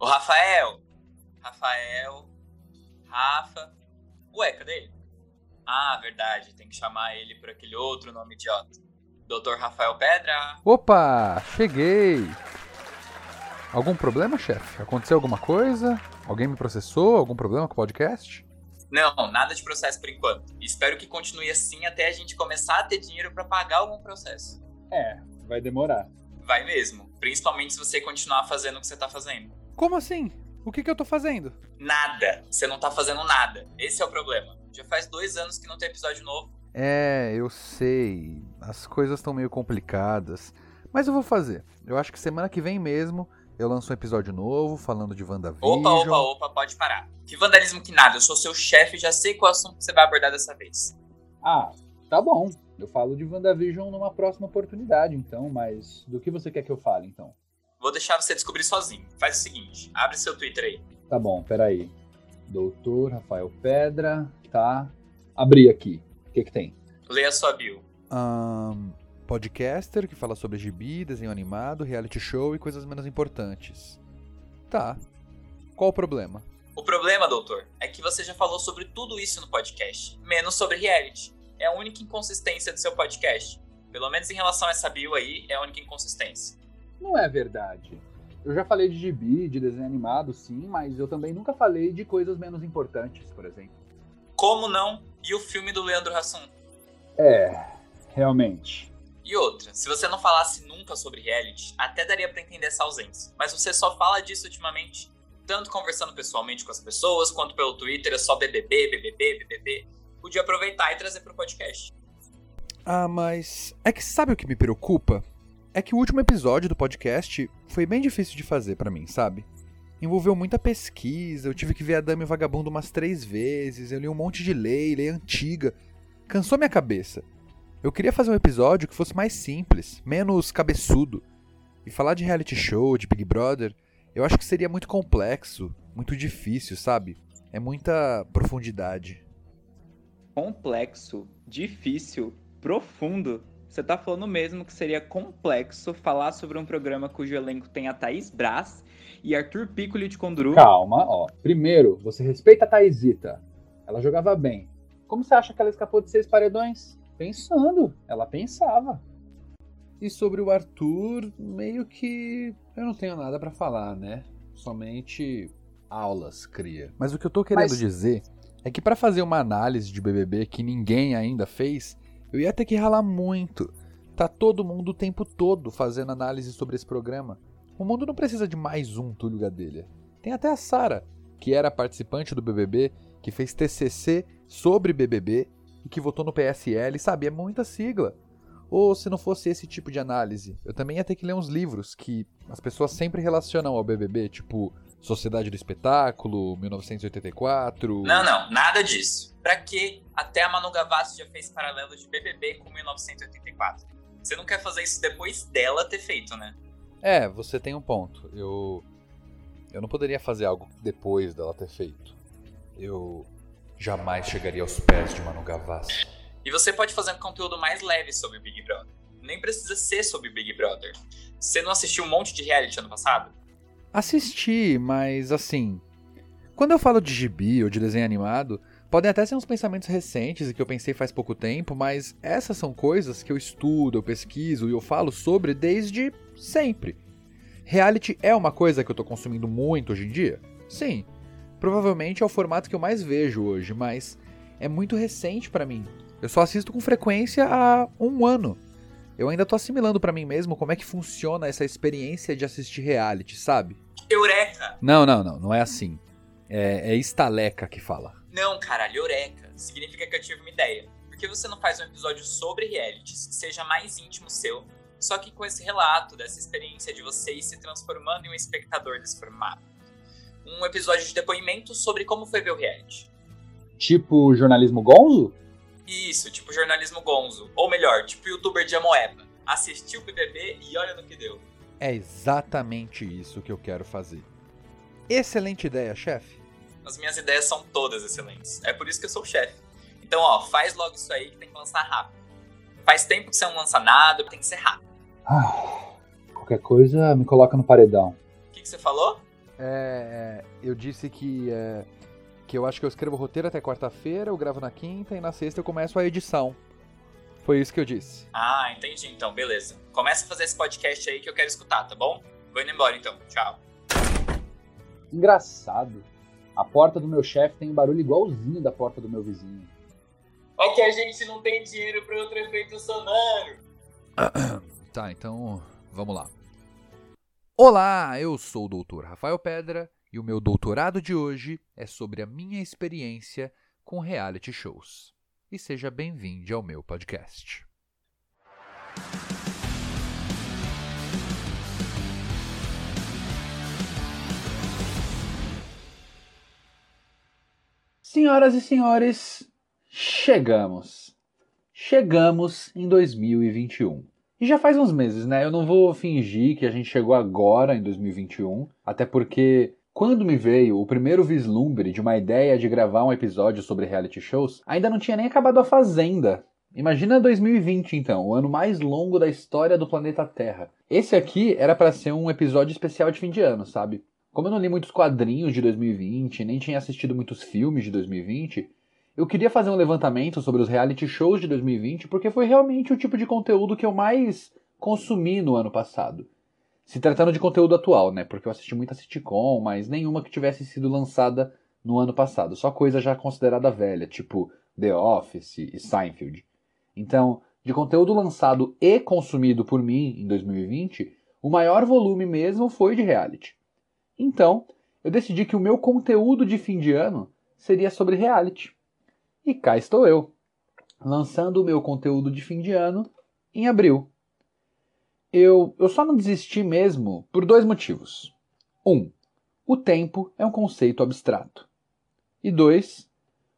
O Rafael. Rafael. Rafa. Ué, cadê ele? Ah, verdade. Tem que chamar ele por aquele outro nome idiota. Doutor Rafael Pedra. Opa, cheguei. Algum problema, chefe? Aconteceu alguma coisa? Alguém me processou? Algum problema com o podcast? Não, nada de processo por enquanto. Espero que continue assim até a gente começar a ter dinheiro para pagar algum processo. É, vai demorar. Vai mesmo. Principalmente se você continuar fazendo o que você tá fazendo. Como assim? O que, que eu tô fazendo? Nada. Você não tá fazendo nada. Esse é o problema. Já faz dois anos que não tem episódio novo. É, eu sei. As coisas estão meio complicadas. Mas eu vou fazer. Eu acho que semana que vem mesmo eu lanço um episódio novo falando de WandaVision. Opa, opa, opa, pode parar. Que vandalismo que nada. Eu sou seu chefe e já sei qual assunto você vai abordar dessa vez. Ah, tá bom. Eu falo de WandaVision numa próxima oportunidade, então, mas do que você quer que eu fale, então? Vou deixar você descobrir sozinho. Faz o seguinte, abre seu Twitter aí. Tá bom, peraí. Doutor Rafael Pedra, tá. Abri aqui. O que que tem? Leia a sua bio. Um, podcaster que fala sobre gibi, desenho animado, reality show e coisas menos importantes. Tá. Qual o problema? O problema, doutor, é que você já falou sobre tudo isso no podcast, menos sobre reality. É a única inconsistência do seu podcast. Pelo menos em relação a essa bio aí, é a única inconsistência. Não é verdade. Eu já falei de gibi, de desenho animado, sim, mas eu também nunca falei de coisas menos importantes, por exemplo. Como não? E o filme do Leandro Hassum? É, realmente. E outra, se você não falasse nunca sobre reality, até daria para entender essa ausência. Mas você só fala disso ultimamente, tanto conversando pessoalmente com as pessoas, quanto pelo Twitter, é só BBB, BBB, BBB. Podia aproveitar e trazer pro podcast. Ah, mas é que sabe o que me preocupa? É que o último episódio do podcast foi bem difícil de fazer para mim, sabe? Envolveu muita pesquisa, eu tive que ver a Dame Vagabundo umas três vezes, eu li um monte de lei, lei antiga. Cansou minha cabeça. Eu queria fazer um episódio que fosse mais simples, menos cabeçudo. E falar de reality show, de Big Brother, eu acho que seria muito complexo, muito difícil, sabe? É muita profundidade. Complexo, difícil, profundo. Você tá falando mesmo que seria complexo falar sobre um programa cujo elenco tem a Thaís Braz e Arthur Piccoli de Conduru? Calma, ó. Primeiro, você respeita a Thaisita. Ela jogava bem. Como você acha que ela escapou de seis paredões? Pensando. Ela pensava. E sobre o Arthur, meio que eu não tenho nada para falar, né? Somente aulas cria. Mas o que eu tô querendo Mas- dizer é que para fazer uma análise de BBB que ninguém ainda fez, eu ia ter que ralar muito. Tá todo mundo o tempo todo fazendo análise sobre esse programa. O mundo não precisa de mais um Túlio Gadelha. Tem até a Sara, que era participante do BBB, que fez TCC sobre BBB e que votou no PSL, sabe? É muita sigla. Ou se não fosse esse tipo de análise, eu também ia ter que ler uns livros que as pessoas sempre relacionam ao BBB, tipo Sociedade do Espetáculo, 1984. Não, não, nada disso. Pra que até a Manu Gavassi já fez paralelo de BBB com 1984? Você não quer fazer isso depois dela ter feito, né? É, você tem um ponto. Eu eu não poderia fazer algo depois dela ter feito. Eu jamais chegaria aos pés de Manu Gavassi. E você pode fazer um conteúdo mais leve sobre Big Brother. Nem precisa ser sobre Big Brother. Você não assistiu um monte de reality ano passado? Assisti, mas assim, quando eu falo de gibi ou de desenho animado, podem até ser uns pensamentos recentes e que eu pensei faz pouco tempo, mas essas são coisas que eu estudo, eu pesquiso e eu falo sobre desde sempre. Reality é uma coisa que eu tô consumindo muito hoje em dia? Sim. Provavelmente é o formato que eu mais vejo hoje, mas é muito recente pra mim. Eu só assisto com frequência há um ano. Eu ainda tô assimilando pra mim mesmo como é que funciona essa experiência de assistir reality, sabe? Eureka! Não, não, não, não é assim. É, é estaleca que fala. Não, caralho, Eureka. Significa que eu tive uma ideia. Por que você não faz um episódio sobre realities que seja mais íntimo seu, só que com esse relato dessa experiência de vocês se transformando em um espectador desse formato? Um episódio de depoimento sobre como foi ver o reality. Tipo jornalismo gonzo? Isso, tipo jornalismo gonzo. Ou melhor, tipo youtuber de Amoeba. Assistiu o BBB e olha no que deu. É exatamente isso que eu quero fazer. Excelente ideia, chefe. As minhas ideias são todas excelentes. É por isso que eu sou o chefe. Então, ó, faz logo isso aí que tem que lançar rápido. Faz tempo que você não lança nada, tem que ser rápido. Ah, qualquer coisa me coloca no paredão. O que, que você falou? É, eu disse que, é, que eu acho que eu escrevo o roteiro até quarta-feira, eu gravo na quinta e na sexta eu começo a edição. Foi isso que eu disse. Ah, entendi então, beleza. Começa a fazer esse podcast aí que eu quero escutar, tá bom? Vou indo embora então, tchau. Engraçado. A porta do meu chefe tem um barulho igualzinho da porta do meu vizinho. É que a gente não tem dinheiro para outro efeito sonoro. Tá, então vamos lá. Olá, eu sou o Dr. Rafael Pedra e o meu doutorado de hoje é sobre a minha experiência com reality shows. E seja bem-vindo ao meu podcast. Senhoras e senhores, chegamos. Chegamos em 2021. E já faz uns meses, né? Eu não vou fingir que a gente chegou agora em 2021, até porque quando me veio o primeiro vislumbre de uma ideia de gravar um episódio sobre reality shows, ainda não tinha nem acabado a Fazenda. Imagina 2020 então, o ano mais longo da história do planeta Terra. Esse aqui era para ser um episódio especial de fim de ano, sabe? Como eu não li muitos quadrinhos de 2020, nem tinha assistido muitos filmes de 2020, eu queria fazer um levantamento sobre os reality shows de 2020 porque foi realmente o tipo de conteúdo que eu mais consumi no ano passado. Se tratando de conteúdo atual, né? Porque eu assisti muita sitcom, mas nenhuma que tivesse sido lançada no ano passado. Só coisa já considerada velha, tipo The Office e Seinfeld. Então, de conteúdo lançado e consumido por mim em 2020, o maior volume mesmo foi de reality. Então, eu decidi que o meu conteúdo de fim de ano seria sobre reality. E cá estou eu, lançando o meu conteúdo de fim de ano em abril. Eu, eu só não desisti mesmo por dois motivos. Um, o tempo é um conceito abstrato. E dois,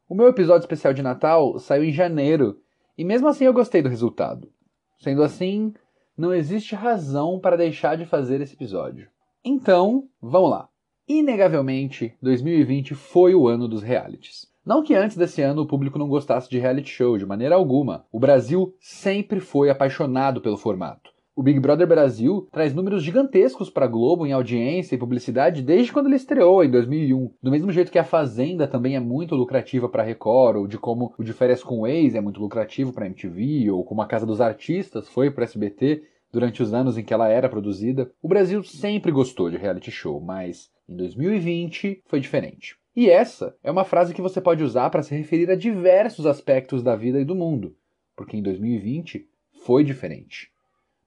o meu episódio especial de Natal saiu em janeiro e mesmo assim eu gostei do resultado. Sendo assim, não existe razão para deixar de fazer esse episódio. Então, vamos lá. Inegavelmente, 2020 foi o ano dos realities. Não que antes desse ano o público não gostasse de reality show, de maneira alguma. O Brasil sempre foi apaixonado pelo formato. O Big Brother Brasil traz números gigantescos para Globo em audiência e publicidade desde quando ele estreou, em 2001. Do mesmo jeito que a Fazenda também é muito lucrativa para a Record, ou de como o De Férias com o Ex é muito lucrativo para a MTV, ou como a Casa dos Artistas foi para SBT, durante os anos em que ela era produzida, o Brasil sempre gostou de reality show, mas em 2020 foi diferente. E essa é uma frase que você pode usar para se referir a diversos aspectos da vida e do mundo, porque em 2020 foi diferente.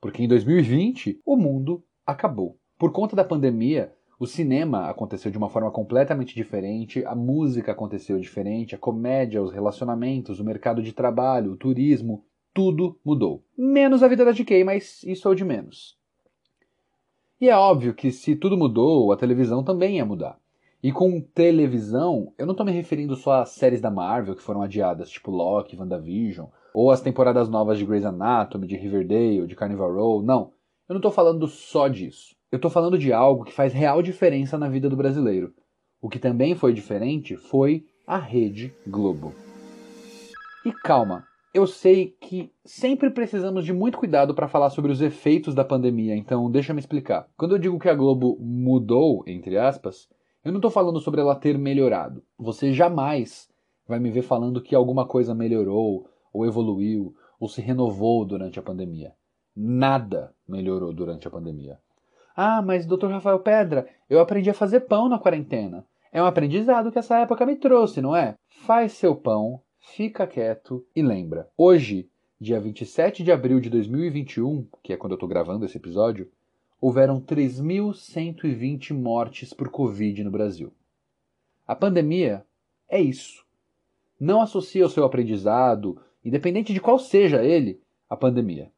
Porque em 2020 o mundo acabou. Por conta da pandemia, o cinema aconteceu de uma forma completamente diferente, a música aconteceu diferente, a comédia, os relacionamentos, o mercado de trabalho, o turismo, tudo mudou. Menos a vida da DK, mas isso é o de menos. E é óbvio que se tudo mudou, a televisão também ia mudar. E com televisão, eu não estou me referindo só às séries da Marvel que foram adiadas, tipo Loki, WandaVision, ou às temporadas novas de Grey's Anatomy, de Riverdale, de Carnival Row, não. Eu não estou falando só disso. Eu estou falando de algo que faz real diferença na vida do brasileiro. O que também foi diferente foi a Rede Globo. E calma, eu sei que sempre precisamos de muito cuidado para falar sobre os efeitos da pandemia, então deixa me explicar. Quando eu digo que a Globo mudou, entre aspas, eu não estou falando sobre ela ter melhorado. Você jamais vai me ver falando que alguma coisa melhorou, ou evoluiu, ou se renovou durante a pandemia. Nada melhorou durante a pandemia. Ah, mas Dr. Rafael Pedra, eu aprendi a fazer pão na quarentena. É um aprendizado que essa época me trouxe, não é? Faz seu pão, fica quieto e lembra. Hoje, dia 27 de abril de 2021, que é quando eu estou gravando esse episódio, houveram 3.120 mortes por Covid no Brasil. A pandemia é isso. Não associe o seu aprendizado, independente de qual seja ele, à pandemia.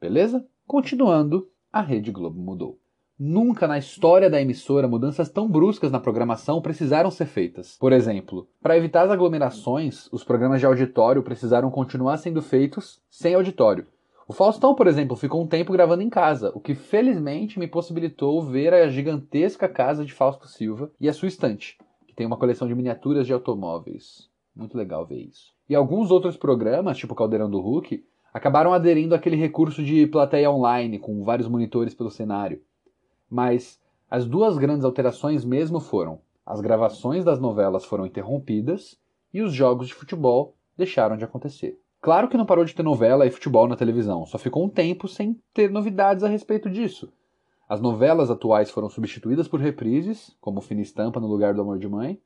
Beleza? Continuando, a Rede Globo mudou. Nunca na história da emissora mudanças tão bruscas na programação precisaram ser feitas. Por exemplo, para evitar as aglomerações, os programas de auditório precisaram continuar sendo feitos sem auditório. O Faustão, por exemplo, ficou um tempo gravando em casa, o que felizmente me possibilitou ver a gigantesca casa de Fausto Silva e a sua estante, que tem uma coleção de miniaturas de automóveis. Muito legal ver isso. E alguns outros programas, tipo Caldeirão do Hulk, acabaram aderindo àquele recurso de plateia online, com vários monitores pelo cenário. Mas As duas grandes alterações mesmo foram: as gravações das novelas foram interrompidas e os jogos de futebol deixaram de acontecer. Claro que não parou de ter novela e futebol na televisão, só ficou um tempo sem ter novidades a respeito disso. As novelas atuais foram substituídas por reprises, como Fina Estampa no lugar do Amor de Mãe,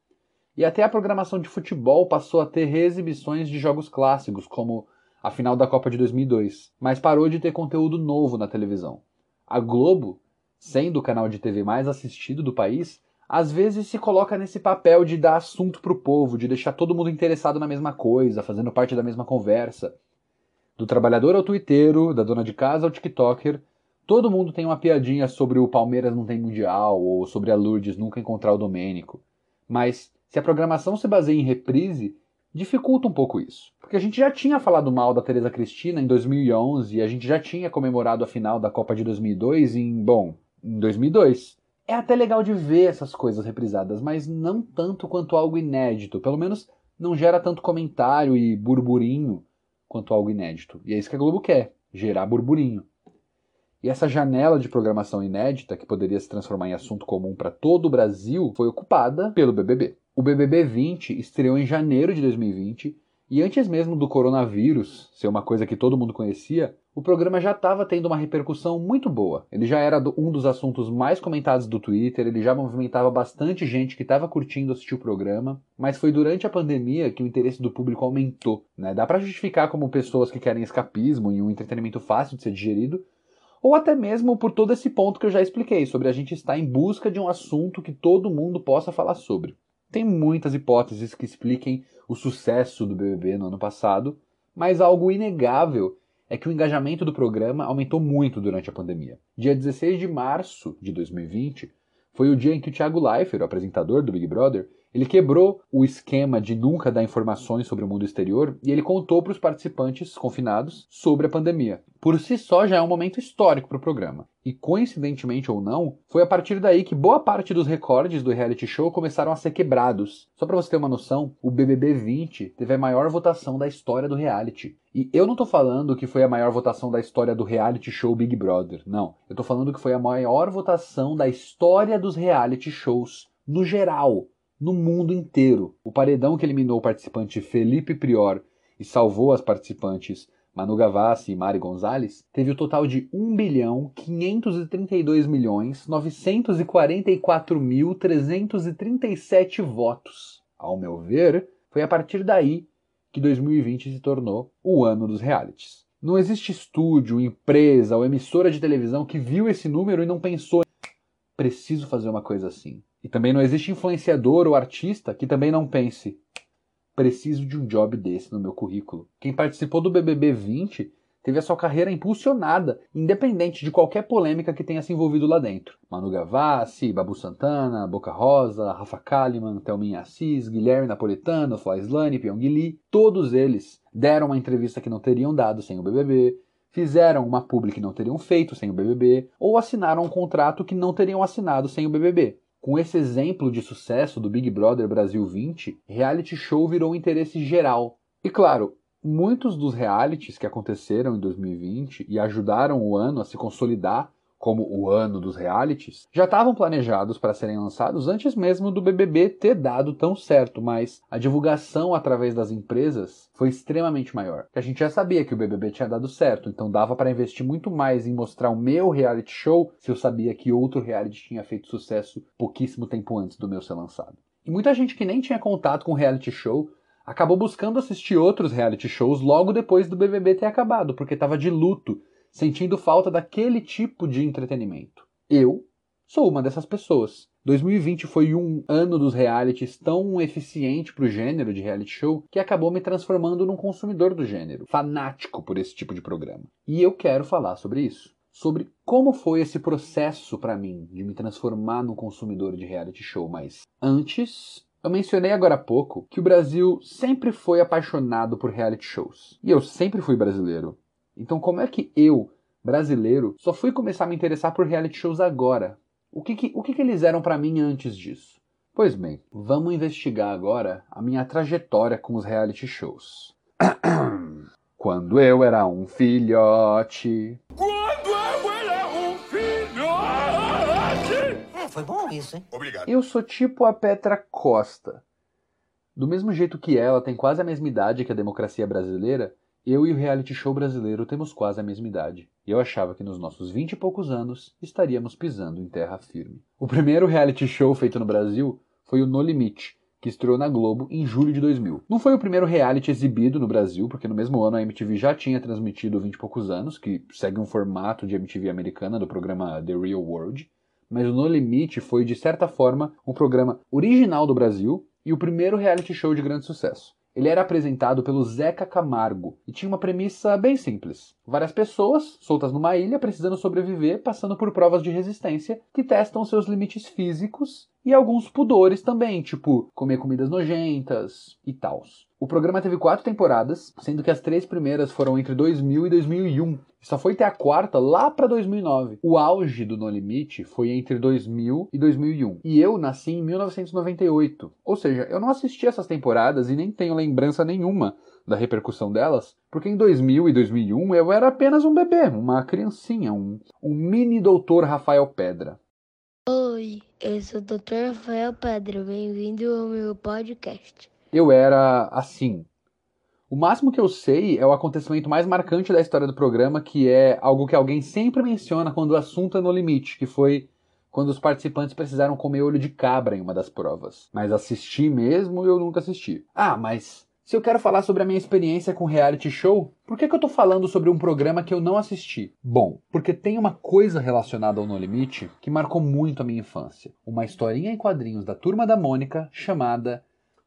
e até a programação de futebol passou a ter reexibições de jogos clássicos, como a final da Copa de 2002, mas parou de ter conteúdo novo na televisão. A Globo, sendo o canal de TV mais assistido do país, às vezes se coloca nesse papel de dar assunto pro povo, de deixar todo mundo interessado na mesma coisa, fazendo parte da mesma conversa. Do trabalhador ao twitteiro, da dona de casa ao tiktoker, Todo mundo tem uma piadinha sobre o Palmeiras não tem mundial ou sobre a Lourdes nunca encontrar o Domênico. Mas se a programação se baseia em reprise, dificulta um pouco isso. Porque a gente já tinha falado mal da Teresa Cristina em 2011 e a gente já tinha comemorado a final da Copa de 2002 em, bom, em 2002. É até legal de ver essas coisas reprisadas, mas não tanto quanto algo inédito. Pelo menos não gera tanto comentário e burburinho quanto algo inédito. E é isso que a Globo quer, gerar burburinho. E essa janela de programação inédita, que poderia se transformar em assunto comum para todo o Brasil, foi ocupada pelo BBB. O BBB 20 estreou em janeiro de 2020 e antes mesmo do coronavírus ser uma coisa que todo mundo conhecia, o programa já estava tendo uma repercussão muito boa. Ele já era um dos assuntos mais comentados do Twitter, ele já movimentava bastante gente que estava curtindo assistir o programa, mas foi durante a pandemia que o interesse do público aumentou. Né? Dá para justificar como pessoas que querem escapismo e um entretenimento fácil de ser digerido, ou até mesmo por todo esse ponto que eu já expliquei, sobre a gente estar em busca de um assunto que todo mundo possa falar sobre. Tem muitas hipóteses que expliquem o sucesso do BBB no ano passado, mas algo inegável é que o engajamento do programa aumentou muito durante a pandemia. Dia 16 de março de 2020 foi o dia em que o Thiago Leifert, o apresentador do Big Brother, ele quebrou o esquema de nunca dar informações sobre o mundo exterior e ele contou para os participantes confinados sobre a pandemia. Por si só já é um momento histórico para o programa. E coincidentemente ou não, foi a partir daí que boa parte dos recordes do reality show começaram a ser quebrados. Só para você ter uma noção, o BBB 20 teve a maior votação da história do reality. E eu não tô falando que foi a maior votação da história do reality show Big Brother. Não, eu tô falando que foi a maior votação da história dos reality shows no geral no mundo inteiro. O paredão que eliminou o participante Felipe Prior e salvou as participantes Manu Gavassi e Mari Gonzalez teve o total de 1 bilhão 532 milhões 944 mil 337 votos. Ao meu ver, foi a partir daí que 2020 se tornou o ano dos realities. Não existe estúdio, empresa ou emissora de televisão que viu esse número e não pensou preciso fazer uma coisa assim. E também não existe influenciador ou artista que também não pense: preciso de um job desse no meu currículo. Quem participou do BBB 20 teve a sua carreira impulsionada, independente de qualquer polêmica que tenha se envolvido lá dentro. Manu Gavassi, Babu Santana, Boca Rosa, Rafa Kalimann, Thelminha Assis, Guilherme Napolitano, Flaislane, Pyong Lee, todos eles deram uma entrevista que não teriam dado sem o BBB, fizeram uma publi que não teriam feito sem o BBB, ou assinaram um contrato que não teriam assinado sem o BBB. Com esse exemplo de sucesso do Big Brother Brasil 20, reality show virou interesse geral. E claro, muitos dos realities que aconteceram em 2020 e ajudaram o ano a se consolidar como o ano dos realities, já estavam planejados para serem lançados antes mesmo do BBB ter dado tão certo, mas a divulgação através das empresas foi extremamente maior. A gente já sabia que o BBB tinha dado certo, então dava para investir muito mais em mostrar o meu reality show se eu sabia que outro reality tinha feito sucesso pouquíssimo tempo antes do meu ser lançado. E muita gente que nem tinha contato com reality show acabou buscando assistir outros reality shows logo depois do BBB ter acabado, porque estava de luto sentindo falta daquele tipo de entretenimento. Eu sou uma dessas pessoas. 2020 foi um ano dos realities tão eficiente para o gênero de reality show que acabou me transformando num consumidor do gênero, fanático por esse tipo de programa. E eu quero falar sobre isso. Sobre como foi esse processo para mim de me transformar num consumidor de reality show, mas antes eu mencionei agora há pouco que o Brasil sempre foi apaixonado por reality shows. E eu sempre fui brasileiro. Então, como é que eu, brasileiro, só fui começar a me interessar por reality shows agora? O que, que o que, que eles eram para mim antes disso? Pois bem, vamos investigar agora a minha trajetória com os reality shows. Quando eu era um filhote. Quando eu era um filhote! foi bom isso, hein? Obrigado. Eu sou tipo a Petra Costa. Do mesmo jeito que ela tem quase a mesma idade que a democracia brasileira, eu e o reality show brasileiro temos quase a mesma idade. E eu achava que nos nossos vinte e poucos anos estaríamos pisando em terra firme. O primeiro reality show feito no Brasil foi o No Limite, que estreou na Globo em julho de 2000. Não foi o primeiro reality exibido no Brasil, porque no mesmo ano a MTV já tinha transmitido 20 e poucos anos, que segue um formato de MTV americana do programa The Real World. Mas o No Limite foi, de certa forma, um programa original do Brasil e o primeiro reality show de grande sucesso. Ele era apresentado pelo Zeca Camargo e tinha uma premissa bem simples. Várias pessoas, soltas numa ilha, precisando sobreviver, passando por provas de resistência que testam seus limites físicos e alguns pudores também, tipo comer comidas nojentas e tals. O programa teve quatro temporadas, sendo que as três primeiras foram entre 2000 e 2001. E só foi ter a quarta lá para 2009. O auge do No Limite foi entre 2000 e 2001. E eu nasci em 1998. Ou seja, eu não assisti essas temporadas e nem tenho lembrança nenhuma da repercussão delas, porque em 2000 e 2001 eu era apenas um bebê, uma criancinha, um, um mini doutor Rafael Pedra. Oi, eu sou o Dr. Rafael Pedra, bem-vindo ao meu podcast. Eu era assim. O máximo que eu sei é o acontecimento mais marcante da história do programa, que é algo que alguém sempre menciona quando o assunto é no limite, que foi quando os participantes precisaram comer olho de cabra em uma das provas. Mas assistir mesmo eu nunca assisti. Ah, mas se eu quero falar sobre a minha experiência com reality show, por que, que eu tô falando sobre um programa que eu não assisti? Bom, porque tem uma coisa relacionada ao No Limite que marcou muito a minha infância. Uma historinha em quadrinhos da Turma da Mônica chamada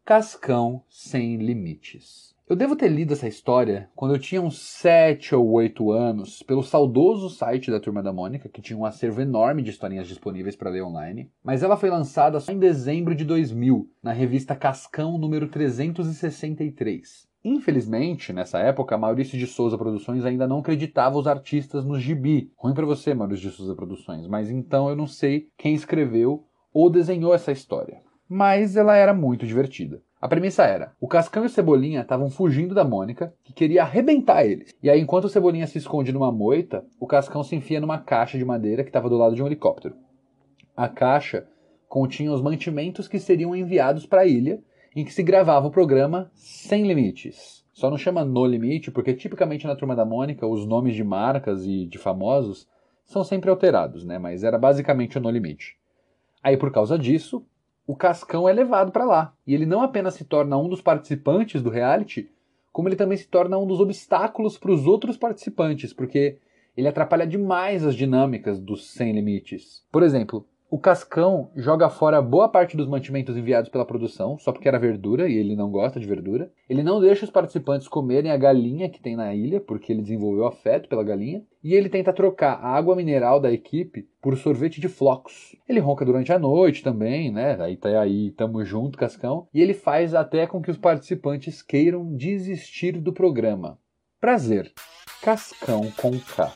Cascão Sem Limites. Eu devo ter lido essa história quando eu tinha uns 7 ou 8 anos, pelo saudoso site da Turma da Mônica, que tinha um acervo enorme de historinhas disponíveis para ler online, mas ela foi lançada só em dezembro de 2000, na revista Cascão número 363. Infelizmente, nessa época, Maurício de Souza Produções ainda não acreditava os artistas no gibi. Ruim para você, Maurício de Souza Produções, mas então eu não sei quem escreveu ou desenhou essa história. Mas ela era muito divertida. A premissa era: o Cascão e o Cebolinha estavam fugindo da Mônica, que queria arrebentar eles. E aí, enquanto o Cebolinha se esconde numa moita, o Cascão se enfia numa caixa de madeira que estava do lado de um helicóptero. A caixa continha os mantimentos que seriam enviados para a ilha, em que se gravava o programa Sem Limites. Só não chama No Limite, porque tipicamente na Turma da Mônica os nomes de marcas e de famosos são sempre alterados, né? Mas era basicamente o No Limite. Aí, por causa disso, o Cascão é levado para lá. E ele não apenas se torna um dos participantes do reality, como ele também se torna um dos obstáculos para os outros participantes, porque ele atrapalha demais as dinâmicas dos sem limites. Por exemplo, o Cascão joga fora boa parte dos mantimentos enviados pela produção, só porque era verdura e ele não gosta de verdura. Ele não deixa os participantes comerem a galinha que tem na ilha, porque ele desenvolveu afeto pela galinha. E ele tenta trocar a água mineral da equipe por sorvete de flocos. Ele ronca durante a noite também, né? Aí tá aí, tamo junto, Cascão. E ele faz até com que os participantes queiram desistir do programa. Prazer. Cascão com K.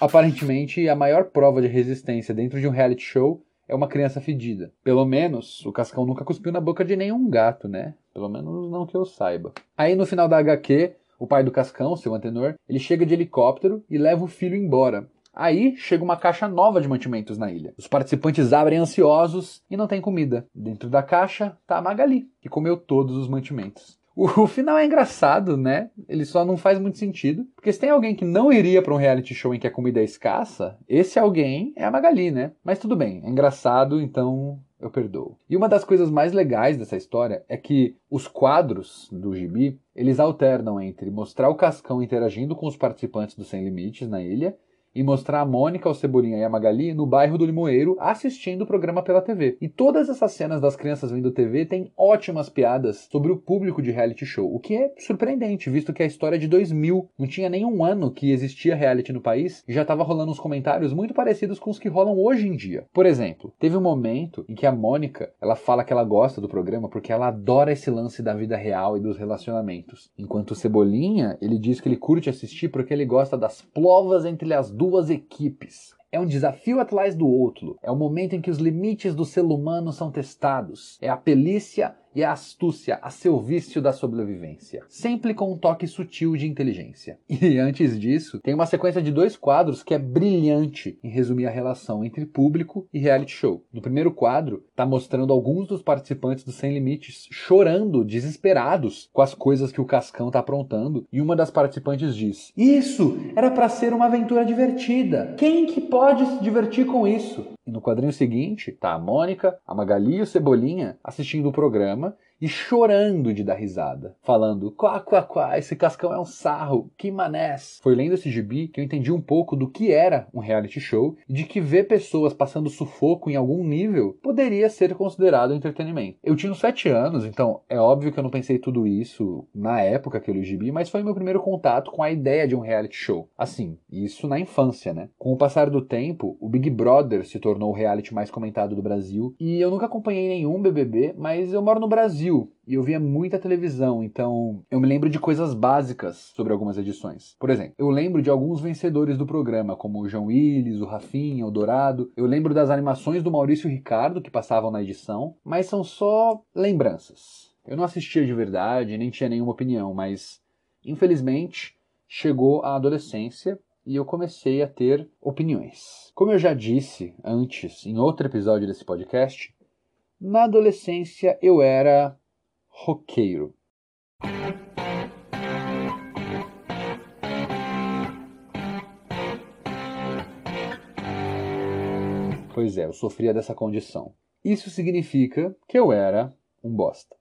Aparentemente, a maior prova de resistência dentro de um reality show é uma criança fedida. Pelo menos, o Cascão nunca cuspiu na boca de nenhum gato, né? Pelo menos não que eu saiba. Aí no final da HQ, o pai do Cascão, seu antenor, ele chega de helicóptero e leva o filho embora. Aí chega uma caixa nova de mantimentos na ilha. Os participantes abrem ansiosos e não tem comida. Dentro da caixa tá a Magali, que comeu todos os mantimentos. O final é engraçado, né? Ele só não faz muito sentido. Porque se tem alguém que não iria para um reality show em que a comida é escassa, esse alguém é a Magali, né? Mas tudo bem, é engraçado, então eu perdoo. E uma das coisas mais legais dessa história é que os quadros do gibi, eles alternam entre mostrar o Cascão interagindo com os participantes do Sem Limites na ilha e mostrar a Mônica, o Cebolinha e a Magali no bairro do Limoeiro assistindo o programa pela TV. E todas essas cenas das crianças vendo TV têm ótimas piadas sobre o público de reality show, o que é surpreendente, visto que a história é de 2000, não tinha nenhum ano que existia reality no país e já estava rolando uns comentários muito parecidos com os que rolam hoje em dia. Por exemplo, teve um momento em que a Mônica, ela fala que ela gosta do programa porque ela adora esse lance da vida real e dos relacionamentos, enquanto o Cebolinha, ele diz que ele curte assistir porque ele gosta das plovas entre as duas equipes. É um desafio atrás do outro. É o momento em que os limites do ser humano são testados. É a pelícia e a astúcia a seu vício da sobrevivência, sempre com um toque sutil de inteligência. E antes disso, tem uma sequência de dois quadros que é brilhante em resumir a relação entre público e reality show. No primeiro quadro, tá mostrando alguns dos participantes do Sem Limites chorando, desesperados com as coisas que o Cascão tá aprontando, e uma das participantes diz: "Isso era para ser uma aventura divertida. Quem que pode se divertir com isso?" E no quadrinho seguinte, tá a Mônica, a Magali e o Cebolinha assistindo o programa e chorando de dar risada, falando: quá, quá, quá, esse cascão é um sarro, que manés. Foi lendo esse gibi que eu entendi um pouco do que era um reality show e de que ver pessoas passando sufoco em algum nível poderia ser considerado entretenimento. Eu tinha uns 7 anos, então é óbvio que eu não pensei tudo isso na época que eu li o gibi, mas foi meu primeiro contato com a ideia de um reality show. Assim, isso na infância, né? Com o passar do tempo, o Big Brother se tornou o reality mais comentado do Brasil e eu nunca acompanhei nenhum BBB, mas eu moro no Brasil Brasil e eu via muita televisão, então eu me lembro de coisas básicas sobre algumas edições. Por exemplo, eu lembro de alguns vencedores do programa, como o João Willis, o Rafinha, o Dourado. Eu lembro das animações do Maurício Ricardo que passavam na edição, mas são só lembranças. Eu não assistia de verdade, nem tinha nenhuma opinião, mas infelizmente chegou a adolescência e eu comecei a ter opiniões. Como eu já disse antes em outro episódio desse podcast, na adolescência eu era roqueiro. Pois é, eu sofria dessa condição. Isso significa que eu era um bosta.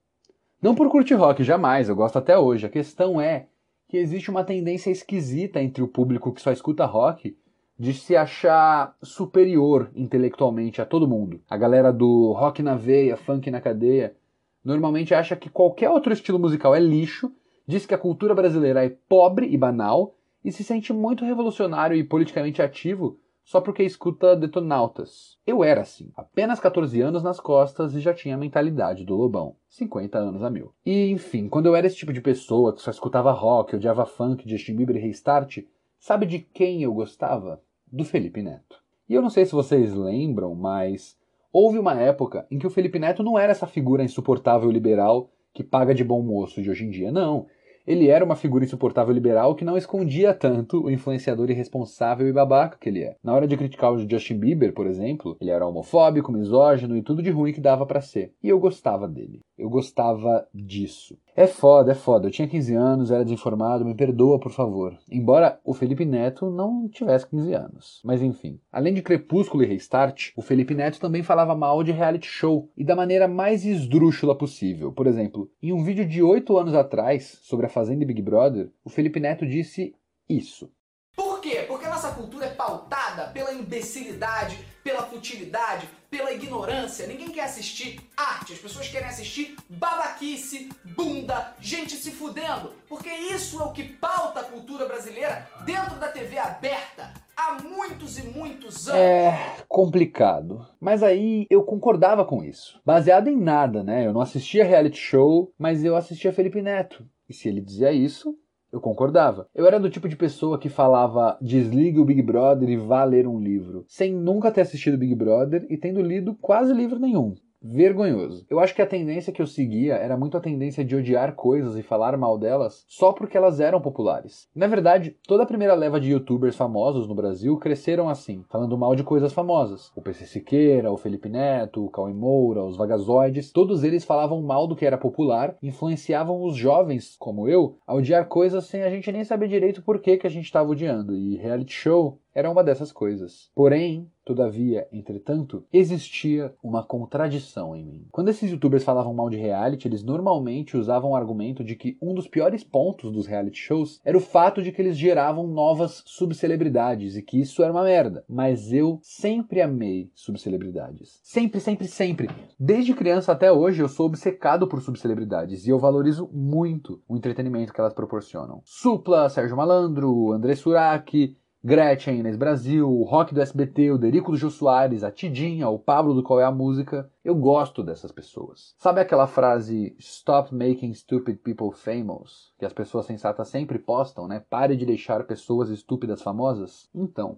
Não por curtir rock, jamais, eu gosto até hoje. A questão é que existe uma tendência esquisita entre o público que só escuta rock de se achar superior intelectualmente a todo mundo. A galera do rock na veia, funk na cadeia, normalmente acha que qualquer outro estilo musical é lixo, diz que a cultura brasileira é pobre e banal e se sente muito revolucionário e politicamente ativo só porque escuta detonautas. Eu era assim, apenas 14 anos nas costas e já tinha a mentalidade do lobão, 50 anos a mil. E enfim, quando eu era esse tipo de pessoa que só escutava rock, odiava funk, Justin Bieber e Restart, sabe de quem eu gostava? Do Felipe Neto. E eu não sei se vocês lembram, mas houve uma época em que o Felipe Neto não era essa figura insuportável liberal que paga de bom moço de hoje em dia, não. Ele era uma figura insuportável liberal que não escondia tanto o influenciador irresponsável e babaca que ele é. Na hora de criticar o Justin Bieber, por exemplo, ele era homofóbico, misógino e tudo de ruim que dava para ser. E eu gostava dele. Eu gostava disso. É foda, é foda. Eu tinha 15 anos, era desinformado, me perdoa, por favor. Embora o Felipe Neto não tivesse 15 anos. Mas enfim. Além de Crepúsculo e Restart, o Felipe Neto também falava mal de reality show e da maneira mais esdrúxula possível. Por exemplo, em um vídeo de 8 anos atrás sobre a Fazenda e Big Brother, o Felipe Neto disse isso. Por quê? Porque a nossa cultura é pautada pela imbecilidade, pela futilidade, pela ignorância. Ninguém quer assistir arte, as pessoas querem assistir babaquice, bunda, gente se fudendo. Porque isso é o que pauta a cultura brasileira dentro da TV aberta há muitos e muitos anos. É complicado. Mas aí eu concordava com isso. Baseado em nada, né? Eu não assistia reality show, mas eu assistia Felipe Neto. E se ele dizia isso, eu concordava. Eu era do tipo de pessoa que falava desligue o Big Brother e vá ler um livro, sem nunca ter assistido Big Brother e tendo lido quase livro nenhum vergonhoso. Eu acho que a tendência que eu seguia era muito a tendência de odiar coisas e falar mal delas só porque elas eram populares. Na verdade, toda a primeira leva de youtubers famosos no Brasil cresceram assim, falando mal de coisas famosas. O PC Siqueira, o Felipe Neto, o Cauê Moura, os Vagazoides, todos eles falavam mal do que era popular, influenciavam os jovens, como eu, a odiar coisas sem a gente nem saber direito por que, que a gente estava odiando. E reality show era uma dessas coisas. Porém, Todavia, entretanto, existia uma contradição em mim. Quando esses youtubers falavam mal de reality, eles normalmente usavam o argumento de que um dos piores pontos dos reality shows era o fato de que eles geravam novas subcelebridades e que isso era uma merda. Mas eu sempre amei subcelebridades. Sempre, sempre, sempre. Desde criança até hoje eu sou obcecado por subcelebridades e eu valorizo muito o entretenimento que elas proporcionam. Supla, Sérgio Malandro, André Surak, Gretchen, Inês Brasil, o Rock do SBT, o Derico do Jô Soares, a Tidinha, o Pablo do Qual é a Música. Eu gosto dessas pessoas. Sabe aquela frase Stop making stupid people famous? Que as pessoas sensatas sempre postam, né? Pare de deixar pessoas estúpidas famosas? Então,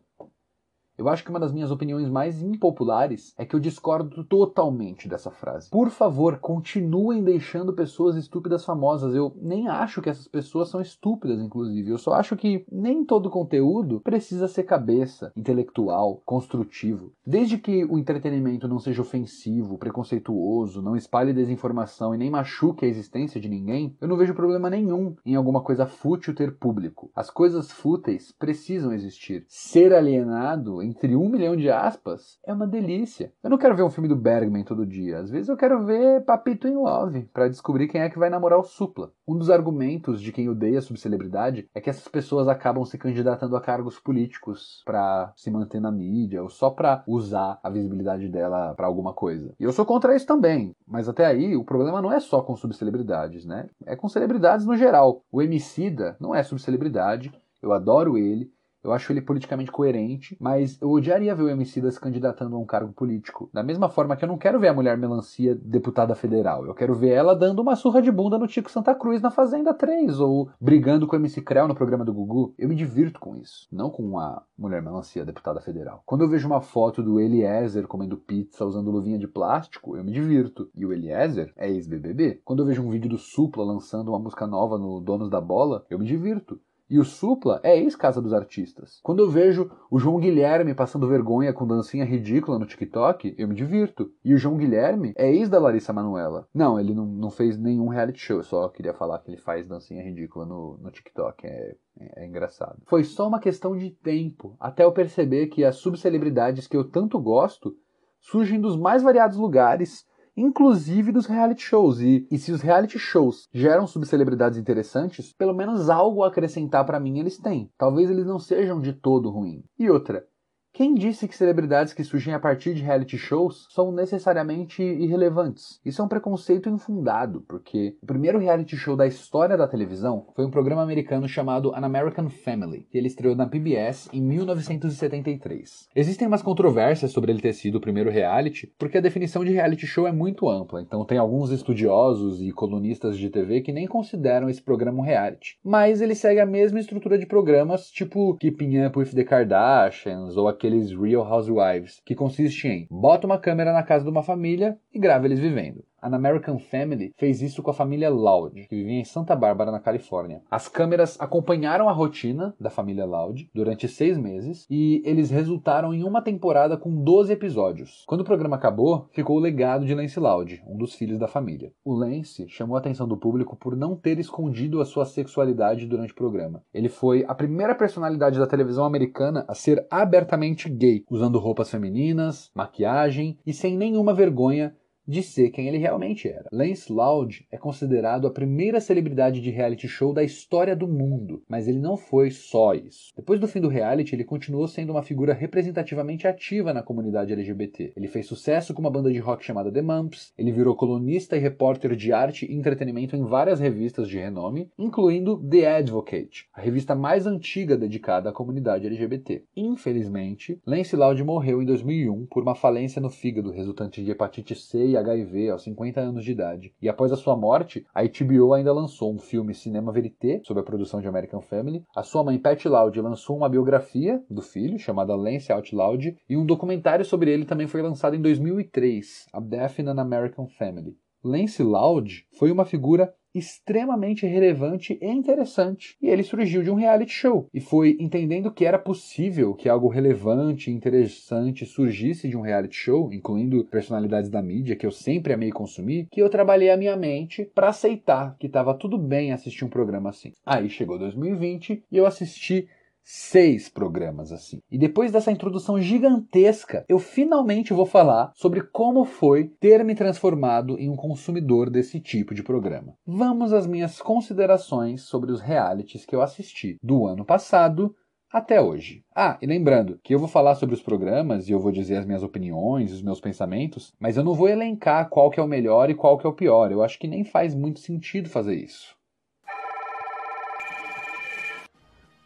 Eu acho que uma das minhas opiniões mais impopulares é que eu discordo totalmente dessa frase. Por favor, continuem deixando pessoas estúpidas famosas. Eu nem acho que essas pessoas são estúpidas, inclusive. Eu só acho que nem todo conteúdo precisa ser cabeça, intelectual, construtivo. Desde que o entretenimento não seja ofensivo, preconceituoso, não espalhe desinformação e nem machuque a existência de ninguém, eu não vejo problema nenhum em alguma coisa fútil ter público. As coisas fúteis precisam existir. Ser alienado entre um milhão de aspas, é uma delícia. Eu não quero ver um filme do Bergman todo dia. Às vezes eu quero ver Papito in Love, para descobrir quem é que vai namorar o Supla. Um dos argumentos de quem odeia a subcelebridade é que essas pessoas acabam se candidatando a cargos políticos para se manter na mídia ou só para usar a visibilidade dela para alguma coisa. E eu sou contra isso também, mas até aí o problema não é só com subcelebridades, né? É com celebridades no geral. O Emicida não é subcelebridade, eu adoro ele, eu acho ele politicamente coerente, mas eu odiaria ver o Emicida se candidatando a um cargo político. Da mesma forma que eu não quero ver a mulher melancia deputada federal. Eu quero ver ela dando uma surra de bunda no Tico Santa Cruz na Fazenda 3, ou brigando com o MC Creu no programa do Gugu. Eu me divirto com isso, não com a mulher melancia deputada federal. Quando eu vejo uma foto do Eliezer comendo pizza usando luvinha de plástico, eu me divirto. E o Eliezer é ex-BBB. Quando eu vejo um vídeo do Supla lançando uma música nova no Donos da Bola, eu me divirto. E o Supla é ex-Casa dos Artistas. Quando eu vejo o João Guilherme passando vergonha com dancinha ridícula no TikTok, eu me divirto. E o João Guilherme é ex da Larissa Manoela. Não, ele não, não fez nenhum reality show, eu só queria falar que ele faz dancinha ridícula no, no TikTok. É, é, é engraçado. Foi só uma questão de tempo até eu perceber que as subcelebridades que eu tanto gosto surgem dos mais variados lugares inclusive dos reality shows. E, e se os reality shows geram subcelebridades interessantes, pelo menos algo a acrescentar para mim eles têm. Talvez eles não sejam de todo ruim. E outra, quem disse que celebridades que surgem a partir de reality shows são necessariamente irrelevantes? Isso é um preconceito infundado, porque o primeiro reality show da história da televisão foi um programa americano chamado An American Family, que ele estreou na PBS em 1973. Existem umas controvérsias sobre ele ter sido o primeiro reality, porque a definição de reality show é muito ampla, então tem alguns estudiosos e colunistas de TV que nem consideram esse programa um reality. Mas ele segue a mesma estrutura de programas tipo Keeping Up with the Kardashians ou aqueles Real Housewives, que consiste em bota uma câmera na casa de uma família e grava eles vivendo. An American Family fez isso com a família Loud, que vivia em Santa Bárbara, na Califórnia. As câmeras acompanharam a rotina da família Loud durante seis meses e eles resultaram em uma temporada com 12 episódios. Quando o programa acabou, ficou o legado de Lance Loud, um dos filhos da família. O Lance chamou a atenção do público por não ter escondido a sua sexualidade durante o programa. Ele foi a primeira personalidade da televisão americana a ser abertamente gay, usando roupas femininas, maquiagem e sem nenhuma vergonha de ser quem ele realmente era. Lance Loud é considerado a primeira celebridade de reality show da história do mundo, mas ele não foi só isso. Depois do fim do reality, ele continuou sendo uma figura representativamente ativa na comunidade LGBT. Ele fez sucesso com uma banda de rock chamada The Mumps, ele virou colunista e repórter de arte e entretenimento em várias revistas de renome, incluindo The Advocate, a revista mais antiga dedicada à comunidade LGBT. Infelizmente, Lance Loud morreu em 2001 por uma falência no fígado resultante de hepatite C e HIV aos 50 anos de idade. E após a sua morte, a HBO ainda lançou um filme Cinema Verité sobre a produção de American Family. A sua mãe Pat Loud lançou uma biografia do filho chamada Lance Out Loud e um documentário sobre ele também foi lançado em 2003, A Death in an American Family. Lance Loud foi uma figura extremamente relevante e interessante. E ele surgiu de um reality show. E foi entendendo que era possível que algo relevante e interessante surgisse de um reality show, incluindo personalidades da mídia que eu sempre amei consumir, que eu trabalhei a minha mente para aceitar que estava tudo bem assistir um programa assim. Aí chegou 2020 e eu assisti seis programas assim. E depois dessa introdução gigantesca, eu finalmente vou falar sobre como foi ter me transformado em um consumidor desse tipo de programa. Vamos às minhas considerações sobre os realities que eu assisti do ano passado até hoje. Ah, e lembrando que eu vou falar sobre os programas e eu vou dizer as minhas opiniões, os meus pensamentos, mas eu não vou elencar qual que é o melhor e qual que é o pior. Eu acho que nem faz muito sentido fazer isso.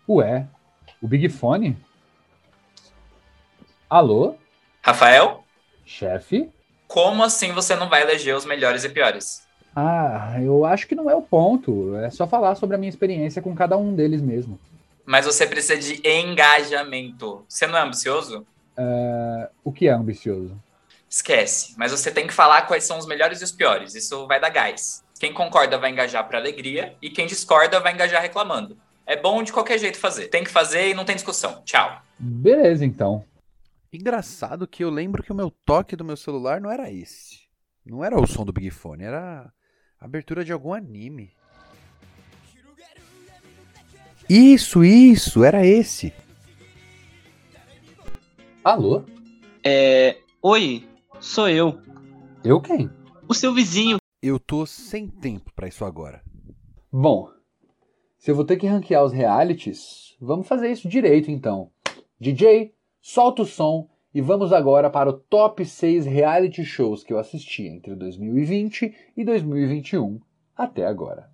Ué, o Big Fone? Alô? Rafael? Chefe? Como assim você não vai eleger os melhores e piores? Ah, eu acho que não é o ponto. É só falar sobre a minha experiência com cada um deles mesmo. Mas você precisa de engajamento. Você não é ambicioso? Uh, o que é ambicioso? Esquece, mas você tem que falar quais são os melhores e os piores. Isso vai dar gás. Quem concorda vai engajar para alegria e quem discorda vai engajar reclamando. É bom de qualquer jeito fazer. Tem que fazer e não tem discussão. Tchau. Beleza, então. Engraçado que eu lembro que o meu toque do meu celular não era esse. Não era o som do Big Fone, era a abertura de algum anime. Isso, isso, era esse. Alô? É. Oi, sou eu. Eu quem? O seu vizinho. Eu tô sem tempo para isso agora. Bom, se eu vou ter que ranquear os realities, vamos fazer isso direito então. DJ, solta o som e vamos agora para o top 6 reality shows que eu assisti entre 2020 e 2021 até agora.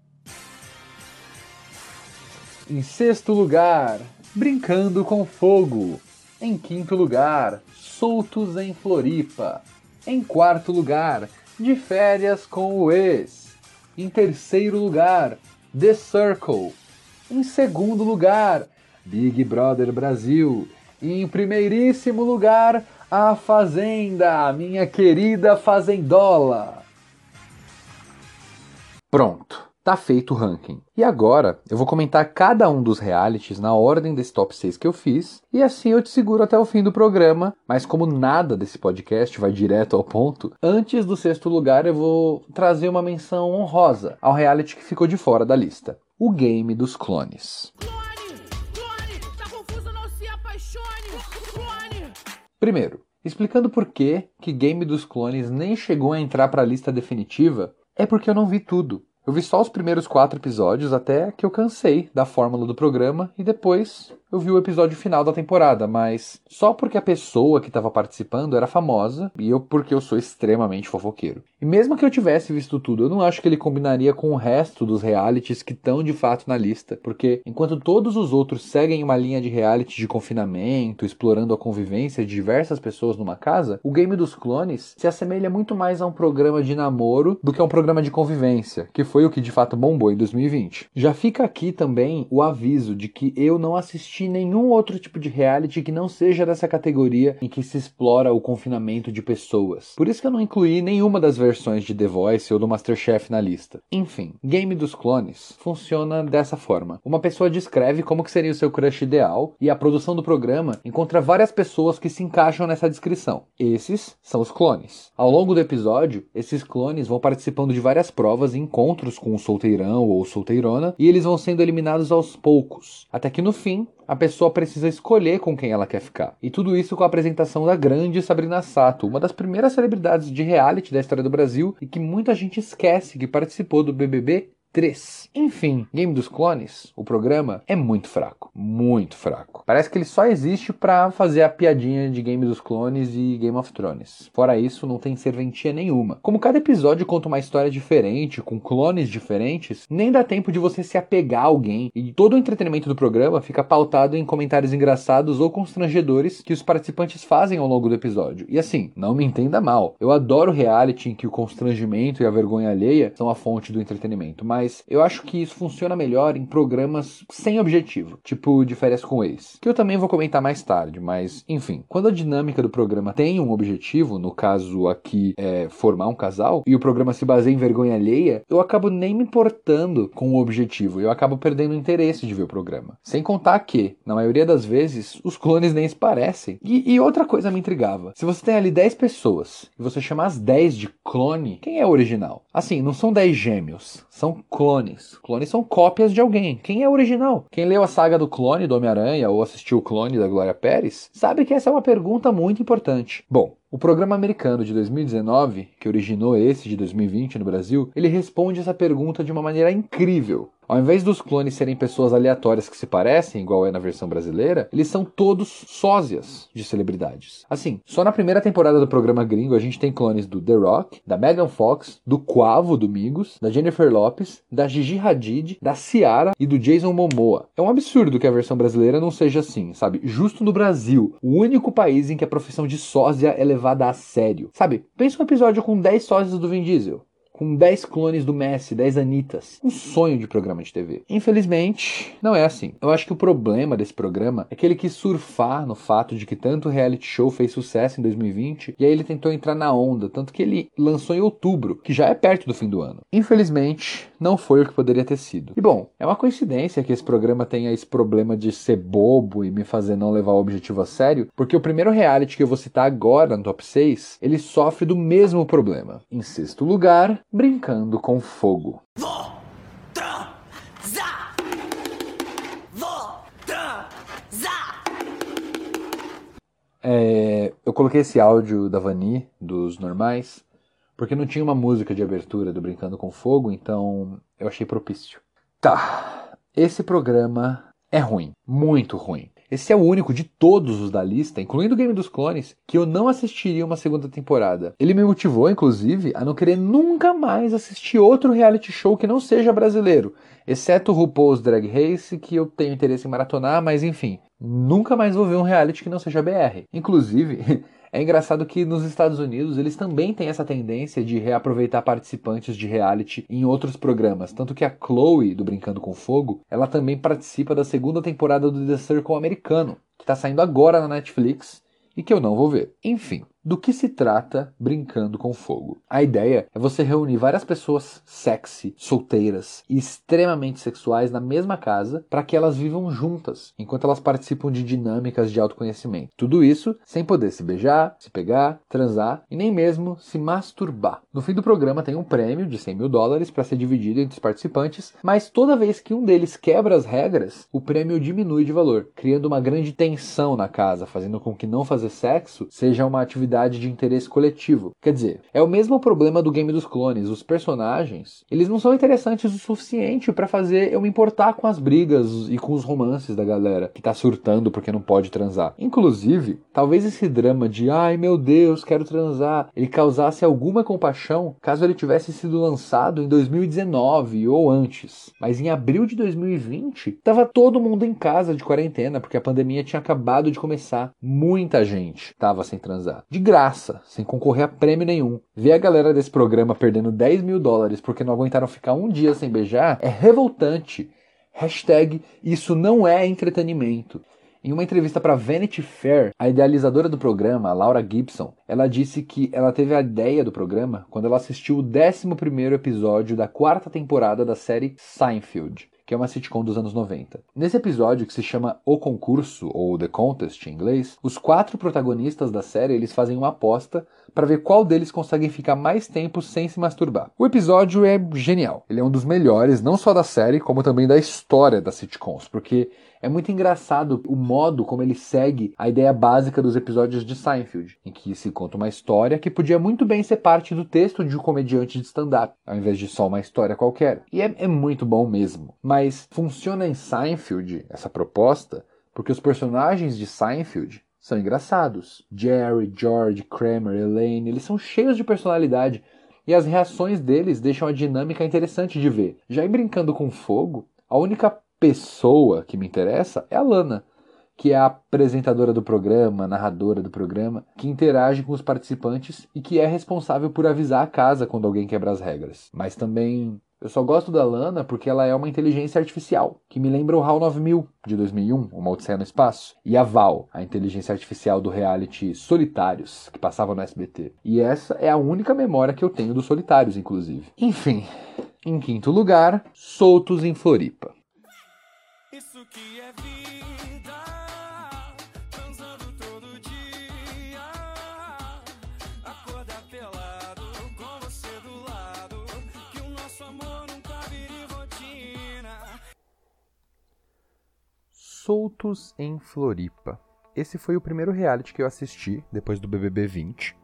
Em sexto lugar, Brincando com Fogo. Em quinto lugar, Soltos em Floripa. Em quarto lugar, De Férias com o Ex. Em terceiro lugar, The Circle. Em segundo lugar, Big Brother Brasil. E em primeiríssimo lugar, A Fazenda, minha querida Fazendola. Pronto, tá feito o ranking. E agora eu vou comentar cada um dos realities na ordem desse top 6 que eu fiz, e assim eu te seguro até o fim do programa. Mas como nada desse podcast vai direto ao ponto, antes do sexto lugar eu vou trazer uma menção honrosa ao reality que ficou de fora da lista o game dos clones. Clone, clone, tá confuso, não se apaixone, clone. Primeiro, explicando por que que Game dos Clones nem chegou a entrar para a lista definitiva, é porque eu não vi tudo. Eu vi só os primeiros quatro episódios até que eu cansei da fórmula do programa e depois eu vi o episódio final da temporada, mas só porque a pessoa que estava participando era famosa e eu porque eu sou extremamente fofoqueiro. E mesmo que eu tivesse visto tudo, eu não acho que ele combinaria com o resto dos realities que estão de fato na lista, porque enquanto todos os outros seguem uma linha de reality de confinamento, explorando a convivência de diversas pessoas numa casa, o Game dos Clones se assemelha muito mais a um programa de namoro do que a um programa de convivência, que foi o que de fato bombou em 2020. Já fica aqui também o aviso de que eu não assisti nenhum outro tipo de reality que não seja dessa categoria em que se explora o confinamento de pessoas. Por isso que eu não incluí nenhuma das versões de The Voice ou do Masterchef na lista. Enfim, Game dos Clones funciona dessa forma. Uma pessoa descreve como que seria o seu crush ideal e a produção do programa encontra várias pessoas que se encaixam nessa descrição. Esses são os clones. Ao longo do episódio, esses clones vão participando de várias provas e encontros com o solteirão ou solteirona e eles vão sendo eliminados aos poucos, até que no fim a pessoa precisa escolher com quem ela quer ficar. E tudo isso com a apresentação da grande Sabrina Sato, uma das primeiras celebridades de reality da história do Brasil e que muita gente esquece que participou do BBB 3. Enfim, Game dos Clones, o programa é muito fraco, muito fraco. Parece que ele só existe para fazer a piadinha de Game dos Clones e Game of Thrones. Fora isso, não tem serventia nenhuma. Como cada episódio conta uma história diferente, com clones diferentes, nem dá tempo de você se apegar a alguém e todo o entretenimento do programa fica pautado em comentários engraçados ou constrangedores que os participantes fazem ao longo do episódio. E assim, não me entenda mal, eu adoro reality em que o constrangimento e a vergonha alheia são a fonte do entretenimento, mas mas eu acho que isso funciona melhor em programas sem objetivo, tipo de férias com ex, que eu também vou comentar mais tarde, mas enfim, quando a dinâmica do programa tem um objetivo, no caso aqui é formar um casal, e o programa se baseia em vergonha alheia, eu acabo nem me importando com o objetivo, eu acabo perdendo o interesse de ver o programa. Sem contar que, na maioria das vezes, os clones nem se parecem. E, e outra coisa me intrigava: se você tem ali 10 pessoas e você chama as 10 de clone, quem é o original? Assim, não são 10 gêmeos, são clones. Clones são cópias de alguém. Quem é original? Quem leu a saga do clone do Homem-Aranha ou assistiu o clone da Glória Pérez sabe que essa é uma pergunta muito importante. Bom, o programa americano de 2019, que originou esse de 2020 no Brasil, ele responde essa pergunta de uma maneira incrível. Ao invés dos clones serem pessoas aleatórias que se parecem, igual é na versão brasileira, eles são todos sósias de celebridades. Assim, só na primeira temporada do programa gringo a gente tem clones do The Rock, da Megan Fox, do Quavo Domingos, da Jennifer Lopes, da Gigi Hadid, da Ciara e do Jason Momoa. É um absurdo que a versão brasileira não seja assim, sabe? Justo no Brasil, o único país em que a profissão de sósia é levada a sério. Sabe? Pensa um episódio com 10 sósias do Vin Diesel com 10 clones do Messi, 10 Anitas. Um sonho de programa de TV. Infelizmente, não é assim. Eu acho que o problema desse programa é que ele quis surfar no fato de que tanto reality show fez sucesso em 2020 e aí ele tentou entrar na onda, tanto que ele lançou em outubro, que já é perto do fim do ano. Infelizmente, não foi o que poderia ter sido. E bom, é uma coincidência que esse programa tenha esse problema de ser bobo e me fazer não levar o objetivo a sério, porque o primeiro reality que eu vou citar agora no top 6, ele sofre do mesmo problema. Em sexto lugar, Brincando com Fogo. É, eu coloquei esse áudio da Vani, dos normais, porque não tinha uma música de abertura do Brincando com Fogo, então eu achei propício. Tá, esse programa é ruim, muito ruim. Esse é o único de todos os da lista, incluindo o Game dos Clones, que eu não assistiria uma segunda temporada. Ele me motivou, inclusive, a não querer nunca mais assistir outro reality show que não seja brasileiro, exceto o RuPaul's Drag Race, que eu tenho interesse em maratonar, mas enfim, nunca mais vou ver um reality que não seja BR. Inclusive, É engraçado que nos Estados Unidos eles também têm essa tendência de reaproveitar participantes de reality em outros programas. Tanto que a Chloe, do Brincando com Fogo, ela também participa da segunda temporada do The Circle americano, que está saindo agora na Netflix e que eu não vou ver. Enfim, do que se trata Brincando com Fogo? A ideia é você reunir várias pessoas sexy, solteiras e extremamente sexuais na mesma casa para que elas vivam juntas, enquanto elas participam de dinâmicas de autoconhecimento. Tudo isso sem poder se beijar, se pegar, transar e nem mesmo se masturbar. No fim do programa tem um prêmio de 100 mil dólares para ser dividido entre os participantes, mas toda vez que um deles quebra as regras, o prêmio diminui de valor, criando uma grande tensão na casa, fazendo com que não fazer sexo seja uma atividade de interesse coletivo. Quer dizer, é o mesmo problema do Game dos Clones. Os personagens, eles não são interessantes o suficiente para fazer eu me importar com as brigas e com os romances da galera que tá surtando porque não pode transar. Inclusive, talvez esse drama de ai meu Deus, quero transar, ele causasse alguma compaixão caso ele tivesse sido lançado em 2019 ou antes. Mas em abril de 2020, tava todo mundo em casa de quarentena porque a pandemia tinha acabado de começar. Muita gente tava sem transar. Graça, sem concorrer a prêmio nenhum. Ver a galera desse programa perdendo 10 mil dólares porque não aguentaram ficar um dia sem beijar é revoltante. Hashtag isso não é entretenimento. Em uma entrevista para Vanity Fair, a idealizadora do programa, Laura Gibson, ela disse que ela teve a ideia do programa quando ela assistiu o 11º episódio da quarta temporada da série Seinfeld que é uma sitcom dos anos 90. Nesse episódio, que se chama O Concurso, ou The Contest em inglês, os quatro protagonistas da série eles fazem uma aposta para ver qual deles consegue ficar mais tempo sem se masturbar. O episódio é genial. Ele é um dos melhores, não só da série, como também da história das sitcoms, porque é muito engraçado o modo como ele segue a ideia básica dos episódios de Seinfeld, em que se conta uma história que podia muito bem ser parte do texto de um comediante de stand-up, ao invés de só uma história qualquer. E é, é muito bom mesmo. Mas funciona em Seinfeld essa proposta porque os personagens de Seinfeld são engraçados. Jerry, George, Kramer, Elaine, eles são cheios de personalidade. E as reações deles deixam a dinâmica interessante de ver. Já em Brincando com Fogo, a única pessoa que me interessa é a Lana, que é a apresentadora do programa, narradora do programa, que interage com os participantes e que é responsável por avisar a casa quando alguém quebra as regras. Mas também eu só gosto da Lana porque ela é uma inteligência artificial, que me lembra o HAL 9000 de 2001, Uma Odisseia no Espaço, e a Val, a inteligência artificial do reality Solitários, que passava no SBT. E essa é a única memória que eu tenho dos Solitários, inclusive. Enfim, em quinto lugar, Soltos em Floripa. Que é vida, transando todo dia, acordar pelado com você do lado, que o nosso amor nunca vire rotina. Soltos em Floripa. Esse foi o primeiro reality que eu assisti depois do BBB 20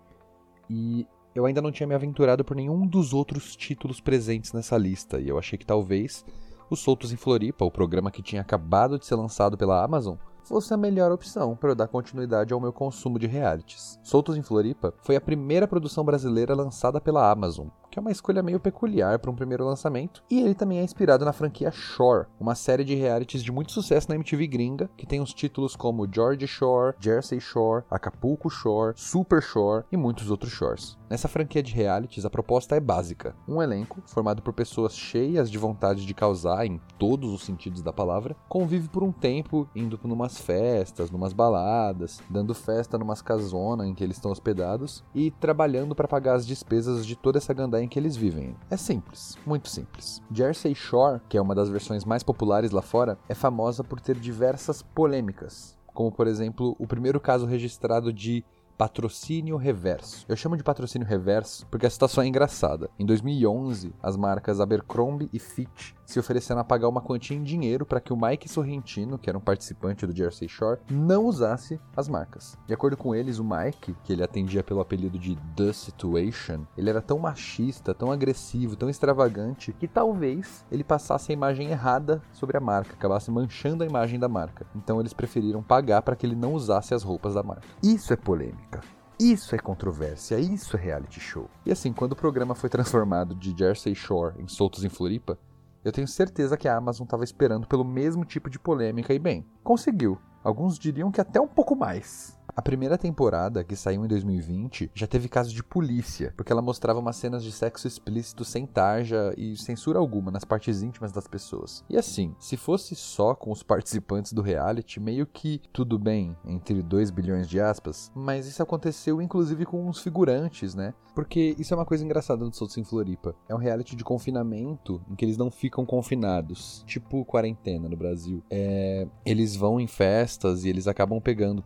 e eu ainda não tinha me aventurado por nenhum dos outros títulos presentes nessa lista e eu achei que talvez os Soltos em Floripa, o programa que tinha acabado de ser lançado pela Amazon, fosse a melhor opção para eu dar continuidade ao meu consumo de realities. Soltos em Floripa foi a primeira produção brasileira lançada pela Amazon, que é uma escolha meio peculiar para um primeiro lançamento, e ele também é inspirado na franquia Shore, uma série de realities de muito sucesso na MTV gringa, que tem os títulos como George Shore, Jersey Shore, Acapulco Shore, Super Shore e muitos outros shores. Nessa franquia de realities, a proposta é básica: um elenco formado por pessoas cheias de vontade de causar em todos os sentidos da palavra, convive por um tempo indo numas festas, numas baladas, dando festa numas casonas em que eles estão hospedados e trabalhando para pagar as despesas de toda essa gandaia em que eles vivem. É simples, muito simples. Jersey Shore, que é uma das versões mais populares lá fora, é famosa por ter diversas polêmicas, como por exemplo o primeiro caso registrado de patrocínio reverso. Eu chamo de patrocínio reverso porque a situação é engraçada. Em 2011, as marcas Abercrombie e Fitch se oferecendo a pagar uma quantia em dinheiro para que o Mike Sorrentino, que era um participante do Jersey Shore, não usasse as marcas. De acordo com eles, o Mike, que ele atendia pelo apelido de The Situation, ele era tão machista, tão agressivo, tão extravagante, que talvez ele passasse a imagem errada sobre a marca, acabasse manchando a imagem da marca. Então eles preferiram pagar para que ele não usasse as roupas da marca. Isso é polêmica. Isso é controvérsia, isso é reality show. E assim, quando o programa foi transformado de Jersey Shore em Soltos em Floripa, eu tenho certeza que a Amazon estava esperando pelo mesmo tipo de polêmica e bem, conseguiu. Alguns diriam que até um pouco mais. A primeira temporada, que saiu em 2020, já teve caso de polícia, porque ela mostrava umas cenas de sexo explícito sem tarja e censura alguma nas partes íntimas das pessoas. E assim, se fosse só com os participantes do reality, meio que tudo bem, entre 2 bilhões de aspas, mas isso aconteceu inclusive com uns figurantes, né? Porque isso é uma coisa engraçada do Soltos em Floripa. É um reality de confinamento em que eles não ficam confinados, tipo quarentena no Brasil. É, eles vão em festas e eles acabam pegando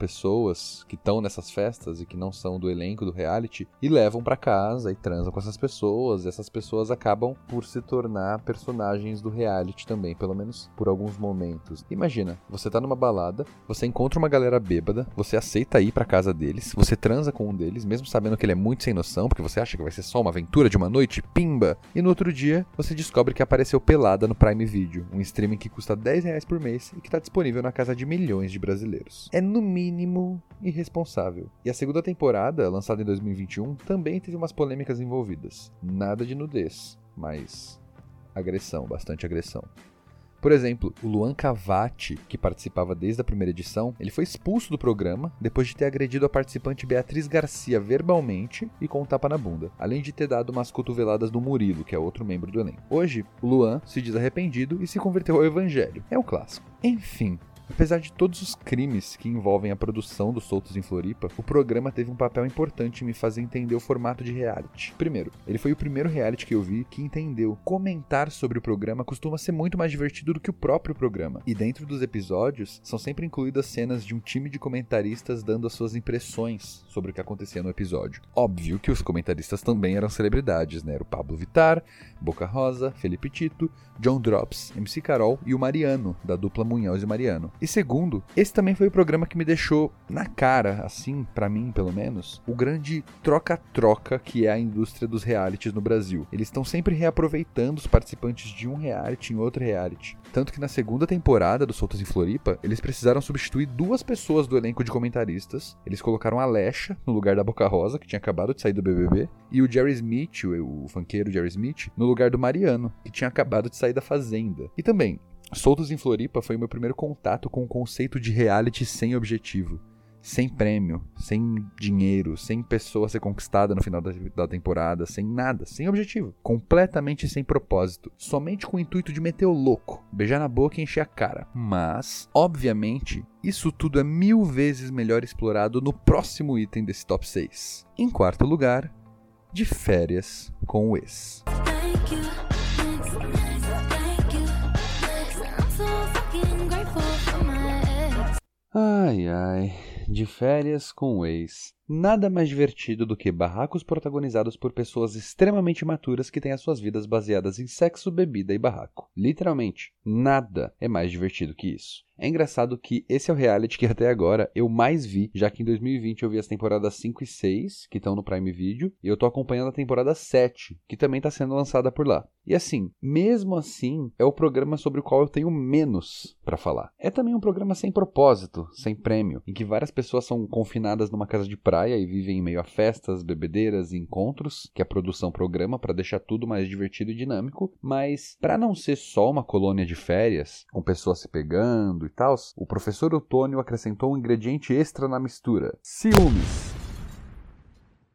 que estão nessas festas e que não são do elenco do reality e levam para casa e transam com essas pessoas. E essas pessoas acabam por se tornar personagens do reality também, pelo menos por alguns momentos. Imagina, você tá numa balada, você encontra uma galera bêbada, você aceita ir para casa deles, você transa com um deles, mesmo sabendo que ele é muito sem noção, porque você acha que vai ser só uma aventura de uma noite, pimba. E no outro dia, você descobre que apareceu pelada no Prime Video, um streaming que custa 10 reais por mês e que está disponível na casa de milhões de brasileiros. É no mínimo irresponsável. E a segunda temporada, lançada em 2021, também teve umas polêmicas envolvidas. Nada de nudez, mas agressão, bastante agressão. Por exemplo, o Luan Cavati, que participava desde a primeira edição, ele foi expulso do programa depois de ter agredido a participante Beatriz Garcia verbalmente e com um tapa na bunda, além de ter dado umas cotoveladas no Murilo, que é outro membro do elenco. Hoje, o Luan se diz arrependido e se converteu ao evangelho. É um clássico. Enfim, Apesar de todos os crimes que envolvem a produção dos Soltos em Floripa, o programa teve um papel importante em me fazer entender o formato de reality. Primeiro, ele foi o primeiro reality que eu vi que entendeu comentar sobre o programa costuma ser muito mais divertido do que o próprio programa. E dentro dos episódios são sempre incluídas cenas de um time de comentaristas dando as suas impressões sobre o que acontecia no episódio. Óbvio que os comentaristas também eram celebridades, né? Era o Pablo Vittar, Boca Rosa, Felipe Tito, John Drops, MC Carol e o Mariano, da dupla Munhoz e Mariano. E segundo, esse também foi o programa que me deixou na cara, assim, para mim pelo menos, o grande troca-troca que é a indústria dos realities no Brasil. Eles estão sempre reaproveitando os participantes de um reality em outro reality. Tanto que na segunda temporada do Soltas em Floripa, eles precisaram substituir duas pessoas do elenco de comentaristas. Eles colocaram a Lesha no lugar da Boca Rosa, que tinha acabado de sair do BBB, e o Jerry Smith, o, o funkeiro Jerry Smith, no lugar do Mariano, que tinha acabado de sair da Fazenda. E também, Soltos em Floripa foi meu primeiro contato com o conceito de reality sem objetivo. Sem prêmio, sem dinheiro, sem pessoa a ser conquistada no final da, da, temporada, sem nada, sem objetivo. Completamente sem propósito. Somente com o intuito de meter o louco, beijar na boca e encher a cara. Mas, obviamente, isso tudo é mil vezes melhor explorado no próximo item desse top 6. Em quarto lugar, de férias com o ex. Ai ai, de férias com o ex. Nada mais divertido do que barracos protagonizados por pessoas extremamente maturas que têm as suas vidas baseadas em sexo, bebida e barraco. Literalmente, nada é mais divertido que isso. É engraçado que esse é o reality que até agora eu mais vi, já que em 2020 eu vi as temporadas 5 e 6, que estão no Prime Video, e eu tô acompanhando a temporada 7, que também tá sendo lançada por lá. E assim, mesmo assim, é o programa sobre o qual eu tenho menos para falar. É também um programa sem propósito, sem prêmio, em que várias pessoas são confinadas numa casa de praia e vivem em meio a festas, bebedeiras e encontros, que a produção programa para deixar tudo mais divertido e dinâmico, mas para não ser só uma colônia de férias, com pessoas se pegando e tal, o professor Otônio acrescentou um ingrediente extra na mistura: ciúmes.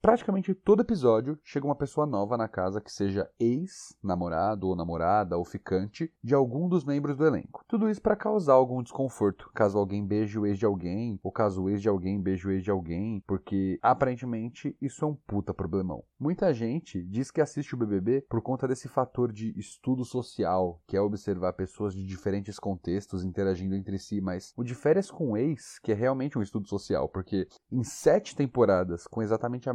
Praticamente todo episódio chega uma pessoa nova na casa que seja ex, namorado ou namorada ou ficante de algum dos membros do elenco. Tudo isso para causar algum desconforto, caso alguém beije o ex de alguém, ou caso o ex de alguém beije o ex de alguém, porque aparentemente isso é um puta problemão. Muita gente diz que assiste o BBB por conta desse fator de estudo social, que é observar pessoas de diferentes contextos interagindo entre si, mas o de férias com o ex, que é realmente um estudo social, porque em sete temporadas com exatamente a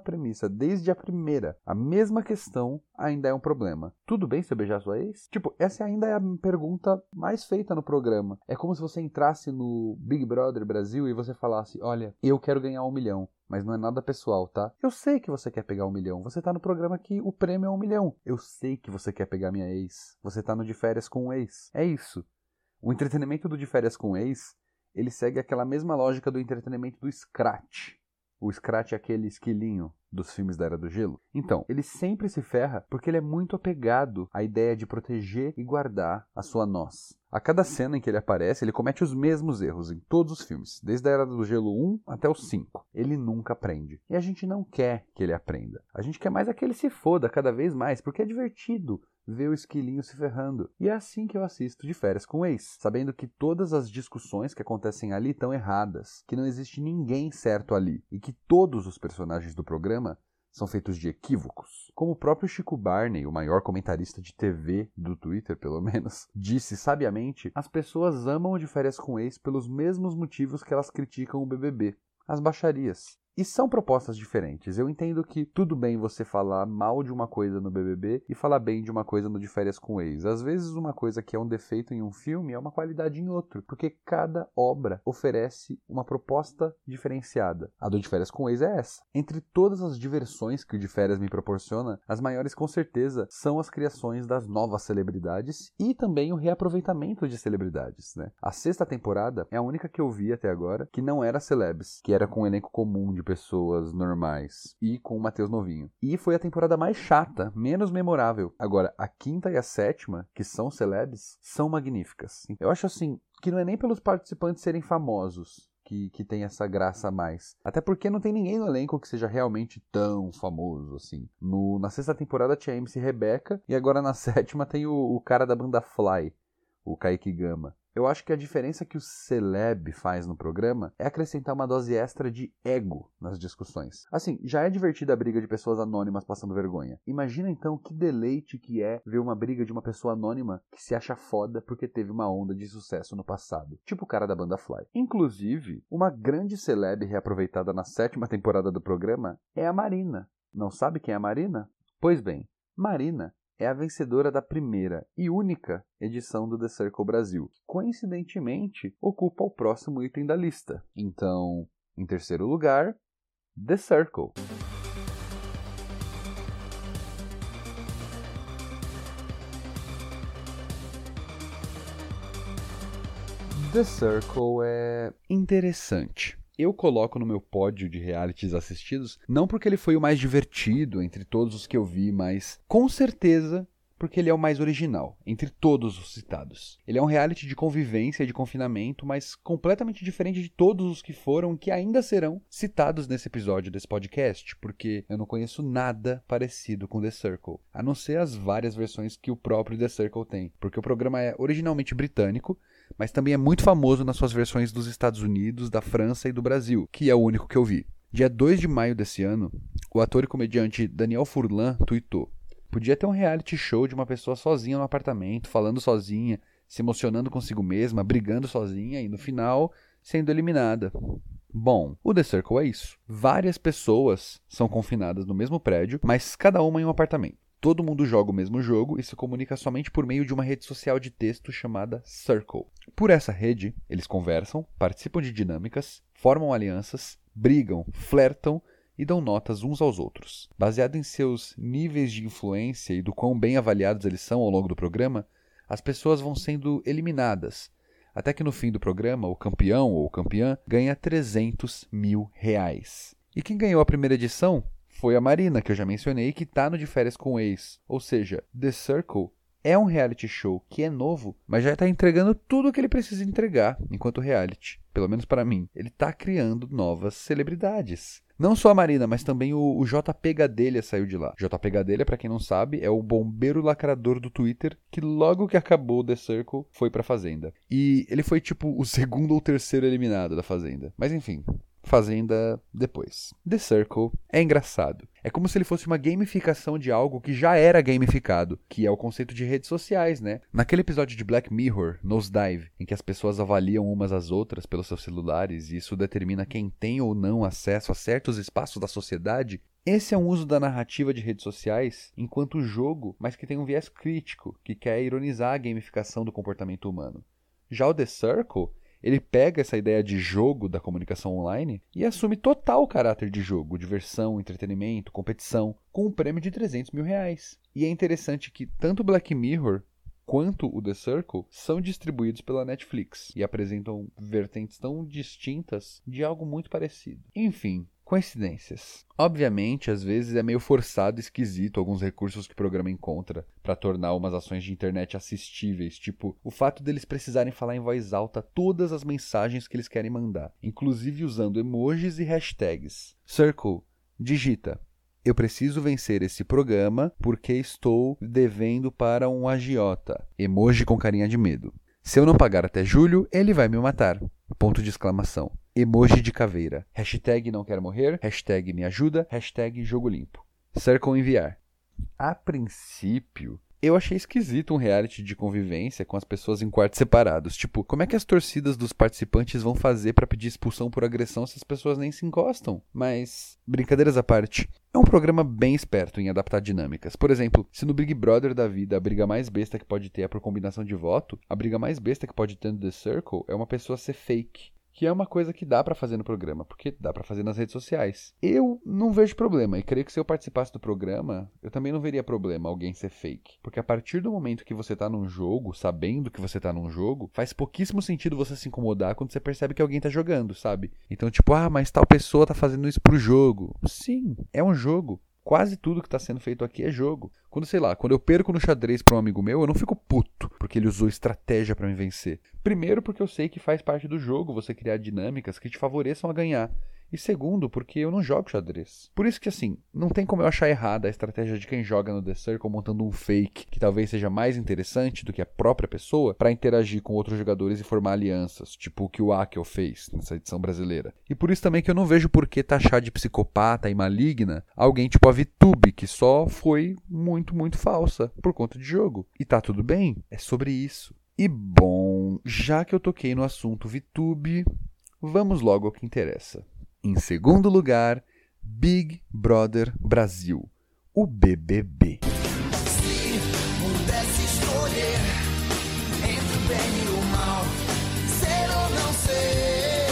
premissa desde a primeira, a mesma questão ainda é um problema. Tudo bem se eu beijar sua ex? Tipo, essa ainda é a pergunta mais feita no programa. É como se você entrasse no Big Brother Brasil e você falasse: Olha, eu quero ganhar um milhão. Mas não é nada pessoal, tá? Eu sei que você quer pegar um milhão. Você tá no programa que o prêmio é um milhão. Eu sei que você quer pegar minha ex. Você tá no de férias com o ex. É isso. O entretenimento do de férias com o ex, ele segue aquela mesma lógica do entretenimento do Scratch. O Scratch é aquele esquilinho dos filmes da Era do Gelo. Então, ele sempre se ferra porque ele é muito apegado à ideia de proteger e guardar a sua nós. A cada cena em que ele aparece, ele comete os mesmos erros em todos os filmes, desde a Era do Gelo 1 até o 5. Ele nunca aprende. E a gente não quer que ele aprenda. A gente quer mais é que ele se foda cada vez mais, porque é divertido ver o esquilinho se ferrando. E é assim que eu assisto de férias com o ex, sabendo que todas as discussões que acontecem ali estão erradas, que não existe ninguém certo ali e que todos os personagens do programa são feitos de equívocos. Como o próprio Chico Barney, o maior comentarista de TV do Twitter, pelo menos, disse sabiamente, as pessoas amam de férias com ex pelos mesmos motivos que elas criticam o BBB. As baixarias. E são propostas diferentes. Eu entendo que tudo bem você falar mal de uma coisa no BBB e falar bem de uma coisa no de férias com o ex. Às vezes uma coisa que é um defeito em um filme é uma qualidade em outro, porque cada obra oferece uma proposta diferenciada. A do de férias com o ex é essa. Entre todas as diversões que o de férias me proporciona, as maiores com certeza são as criações das novas celebridades e também o reaproveitamento de celebridades, né? A sexta temporada é a única que eu vi até agora que não era celebs, que era com um elenco comum de pessoas normais e com o Matheus Novinho. E foi a temporada mais chata, menos memorável. Agora, a quinta e a sétima, que são celebs, são magníficas. Eu acho assim que não é nem pelos participantes serem famosos, que, que, tem essa graça a mais. Até porque não tem ninguém no elenco que seja realmente tão famoso assim. No, na sexta temporada tinha a MC Rebeca e agora na sétima tem o, o cara da banda Fly, o Kaique Gama. Eu acho que a diferença que o Celeb faz no programa é acrescentar uma dose extra de ego nas discussões. Assim, já é divertida a briga de pessoas anônimas passando vergonha. Imagina então que deleite que é ver uma briga de uma pessoa anônima que se acha foda porque teve uma onda de sucesso no passado. Tipo o cara da banda Fly. Inclusive, uma grande celeb reaproveitada na sétima temporada do programa é a Marina. Não sabe quem é a Marina? Pois bem, Marina é a vencedora da primeira e única edição do The Circle Brasil. Coincidentemente, ocupa o próximo item da lista. Então, em terceiro lugar, The Circle. The Circle é interessante eu coloco no meu pódio de realities assistidos, não porque ele foi o mais divertido entre todos os que eu vi, mas com certeza porque ele é o mais original entre todos os citados. Ele é um reality de convivência e de confinamento, mas completamente diferente de todos os que foram e que ainda serão citados nesse episódio desse podcast, porque eu não conheço nada parecido com The Circle, a não ser as várias versões que o próprio The Circle tem, porque o programa é originalmente britânico, mas também é muito famoso nas suas versões dos Estados Unidos, da França e do Brasil, que é o único que eu vi. Dia 2 de maio desse ano, o ator e comediante Daniel Furlan tweetou: Podia ter um reality show de uma pessoa sozinha no apartamento, falando sozinha, se emocionando consigo mesma, brigando sozinha e no final sendo eliminada. Bom, o The Circle é isso. Várias pessoas são confinadas no mesmo prédio, mas cada uma em um apartamento. Todo mundo joga o mesmo jogo e se comunica somente por meio de uma rede social de texto chamada Circle. Por essa rede, eles conversam, participam de dinâmicas, formam alianças, brigam, flertam e dão notas uns aos outros. Baseado em seus níveis de influência e do quão bem avaliados eles são ao longo do programa, as pessoas vão sendo eliminadas, até que no fim do programa, o campeão ou campeã ganha 300 mil reais. E quem ganhou a primeira edição foi a Marina, que eu já mencionei, que tá no De Férias com o Ex. Ou seja, The Circle é um reality show que é novo, mas já está entregando tudo o que ele precisa entregar enquanto reality. Pelo menos para mim. Ele está criando novas celebridades. Não só a Marina, mas também o, o JP Gadelha saiu de lá. JP Gadelha, para quem não sabe, é o bombeiro lacrador do Twitter que logo que acabou The Circle foi pra Fazenda. E ele foi tipo o segundo ou terceiro eliminado da Fazenda. Mas enfim, Fazenda depois. The Circle é engraçado. É como se ele fosse uma gamificação de algo que já era gamificado, que é o conceito de redes sociais, né? Naquele episódio de Black Mirror, Nosedive, em que as pessoas avaliam umas às outras pelos seus celulares e isso determina quem tem ou não acesso a certos espaços da sociedade, esse é um uso da narrativa de redes sociais enquanto jogo, mas que tem um viés crítico, que quer ironizar a gamificação do comportamento humano. Já o The Circle ele pega essa ideia de jogo da comunicação online e assume total caráter de jogo, diversão, entretenimento, competição, com um prêmio de 300 mil reais. E é interessante que tanto Black Mirror quanto o The Circle são distribuídos pela Netflix e apresentam vertentes tão distintas de algo muito parecido. Enfim, Coincidências. Obviamente, às vezes é meio forçado e esquisito alguns recursos que o programa encontra para tornar umas ações de internet assistíveis, tipo o fato deles precisarem falar em voz alta todas as mensagens que eles querem mandar, inclusive usando emojis e hashtags. Circle, digita. Eu preciso vencer esse programa porque estou devendo para um agiota. Emoji com carinha de medo. Se eu não pagar até julho, ele vai me matar. Ponto de exclamação. Emoji de caveira. Hashtag não quero morrer. Hashtag me ajuda. Hashtag jogo limpo. Circle enviar. A princípio, eu achei esquisito um reality de convivência com as pessoas em quartos separados. Tipo, como é que as torcidas dos participantes vão fazer para pedir expulsão por agressão se as pessoas nem se encostam? Mas, brincadeiras à parte, é um programa bem esperto em adaptar dinâmicas. Por exemplo, se no Big Brother da vida a briga mais besta que pode ter é por combinação de voto, a briga mais besta que pode ter no The Circle é uma pessoa ser fake que é uma coisa que dá para fazer no programa, porque dá para fazer nas redes sociais. Eu não vejo problema e creio que se eu participasse do programa, eu também não veria problema alguém ser fake, porque a partir do momento que você tá num jogo, sabendo que você tá num jogo, faz pouquíssimo sentido você se incomodar quando você percebe que alguém tá jogando, sabe? Então, tipo, ah, mas tal pessoa tá fazendo isso pro jogo. Sim, é um jogo. Quase tudo que está sendo feito aqui é jogo. Quando, sei lá, quando eu perco no xadrez para um amigo meu, eu não fico puto porque ele usou estratégia para me vencer. Primeiro, porque eu sei que faz parte do jogo você criar dinâmicas que te favoreçam a ganhar. E segundo, porque eu não jogo xadrez. Por isso que assim, não tem como eu achar errada a estratégia de quem joga no The Circle montando um fake que talvez seja mais interessante do que a própria pessoa para interagir com outros jogadores e formar alianças, tipo o que o Akel fez nessa edição brasileira. E por isso também que eu não vejo por que taxar de psicopata e maligna alguém tipo a VTube, que só foi muito, muito falsa por conta de jogo. E tá tudo bem, é sobre isso. E bom, já que eu toquei no assunto VTube, vamos logo ao que interessa. Em segundo lugar, Big Brother Brasil, o BBB. Se pudesse escolher entre o bem e o mal, ser ou não ser.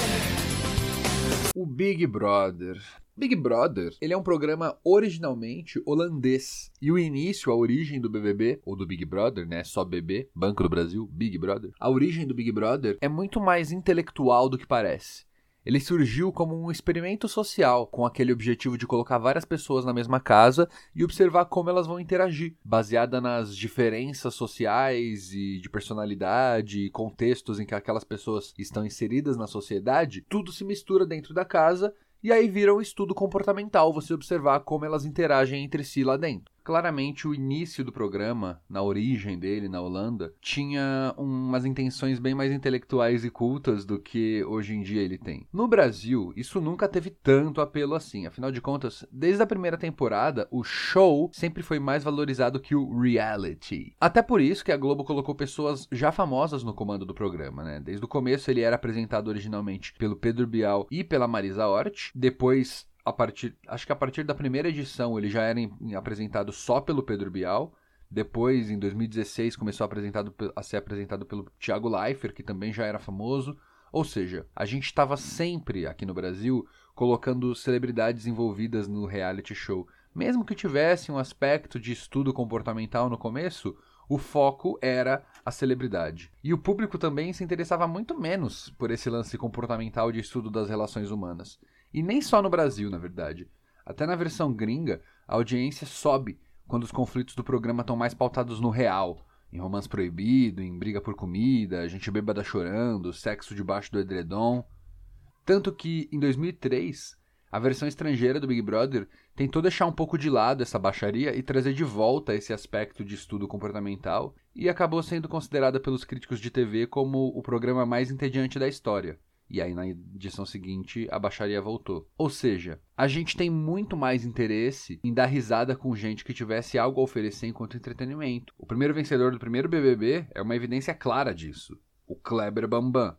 O Big Brother. Big Brother, ele é um programa originalmente holandês. E o início, a origem do BBB, ou do Big Brother, né, só BB, Banco do Brasil, Big Brother. A origem do Big Brother é muito mais intelectual do que parece. Ele surgiu como um experimento social, com aquele objetivo de colocar várias pessoas na mesma casa e observar como elas vão interagir, baseada nas diferenças sociais e de personalidade e contextos em que aquelas pessoas estão inseridas na sociedade. Tudo se mistura dentro da casa e aí vira um estudo comportamental você observar como elas interagem entre si lá dentro. Claramente, o início do programa, na origem dele, na Holanda, tinha umas intenções bem mais intelectuais e cultas do que hoje em dia ele tem. No Brasil, isso nunca teve tanto apelo assim. Afinal de contas, desde a primeira temporada, o show sempre foi mais valorizado que o reality. Até por isso que a Globo colocou pessoas já famosas no comando do programa, né? Desde o começo ele era apresentado originalmente pelo Pedro Bial e pela Marisa Hort. Depois a partir, acho que a partir da primeira edição ele já era em- apresentado só pelo Pedro Bial. Depois, em 2016, começou apresentado, a ser apresentado pelo Thiago Leifert, que também já era famoso. Ou seja, a gente estava sempre aqui no Brasil colocando celebridades envolvidas no reality show. Mesmo que tivesse um aspecto de estudo comportamental no começo, o foco era a celebridade. E o público também se interessava muito menos por esse lance comportamental de estudo das relações humanas. E nem só no Brasil, na verdade. Até na versão gringa, a audiência sobe quando os conflitos do programa estão mais pautados no real. Em romance proibido, em briga por comida, gente bêbada chorando, sexo debaixo do edredom. Tanto que, em 2003, a versão estrangeira do Big Brother tentou deixar um pouco de lado essa baixaria e trazer de volta esse aspecto de estudo comportamental e acabou sendo considerada pelos críticos de TV como o programa mais entediante da história. E aí, na edição seguinte, a baixaria voltou. Ou seja, a gente tem muito mais interesse em dar risada com gente que tivesse algo a oferecer enquanto entretenimento. O primeiro vencedor do primeiro BBB é uma evidência clara disso: o Kleber Bambam.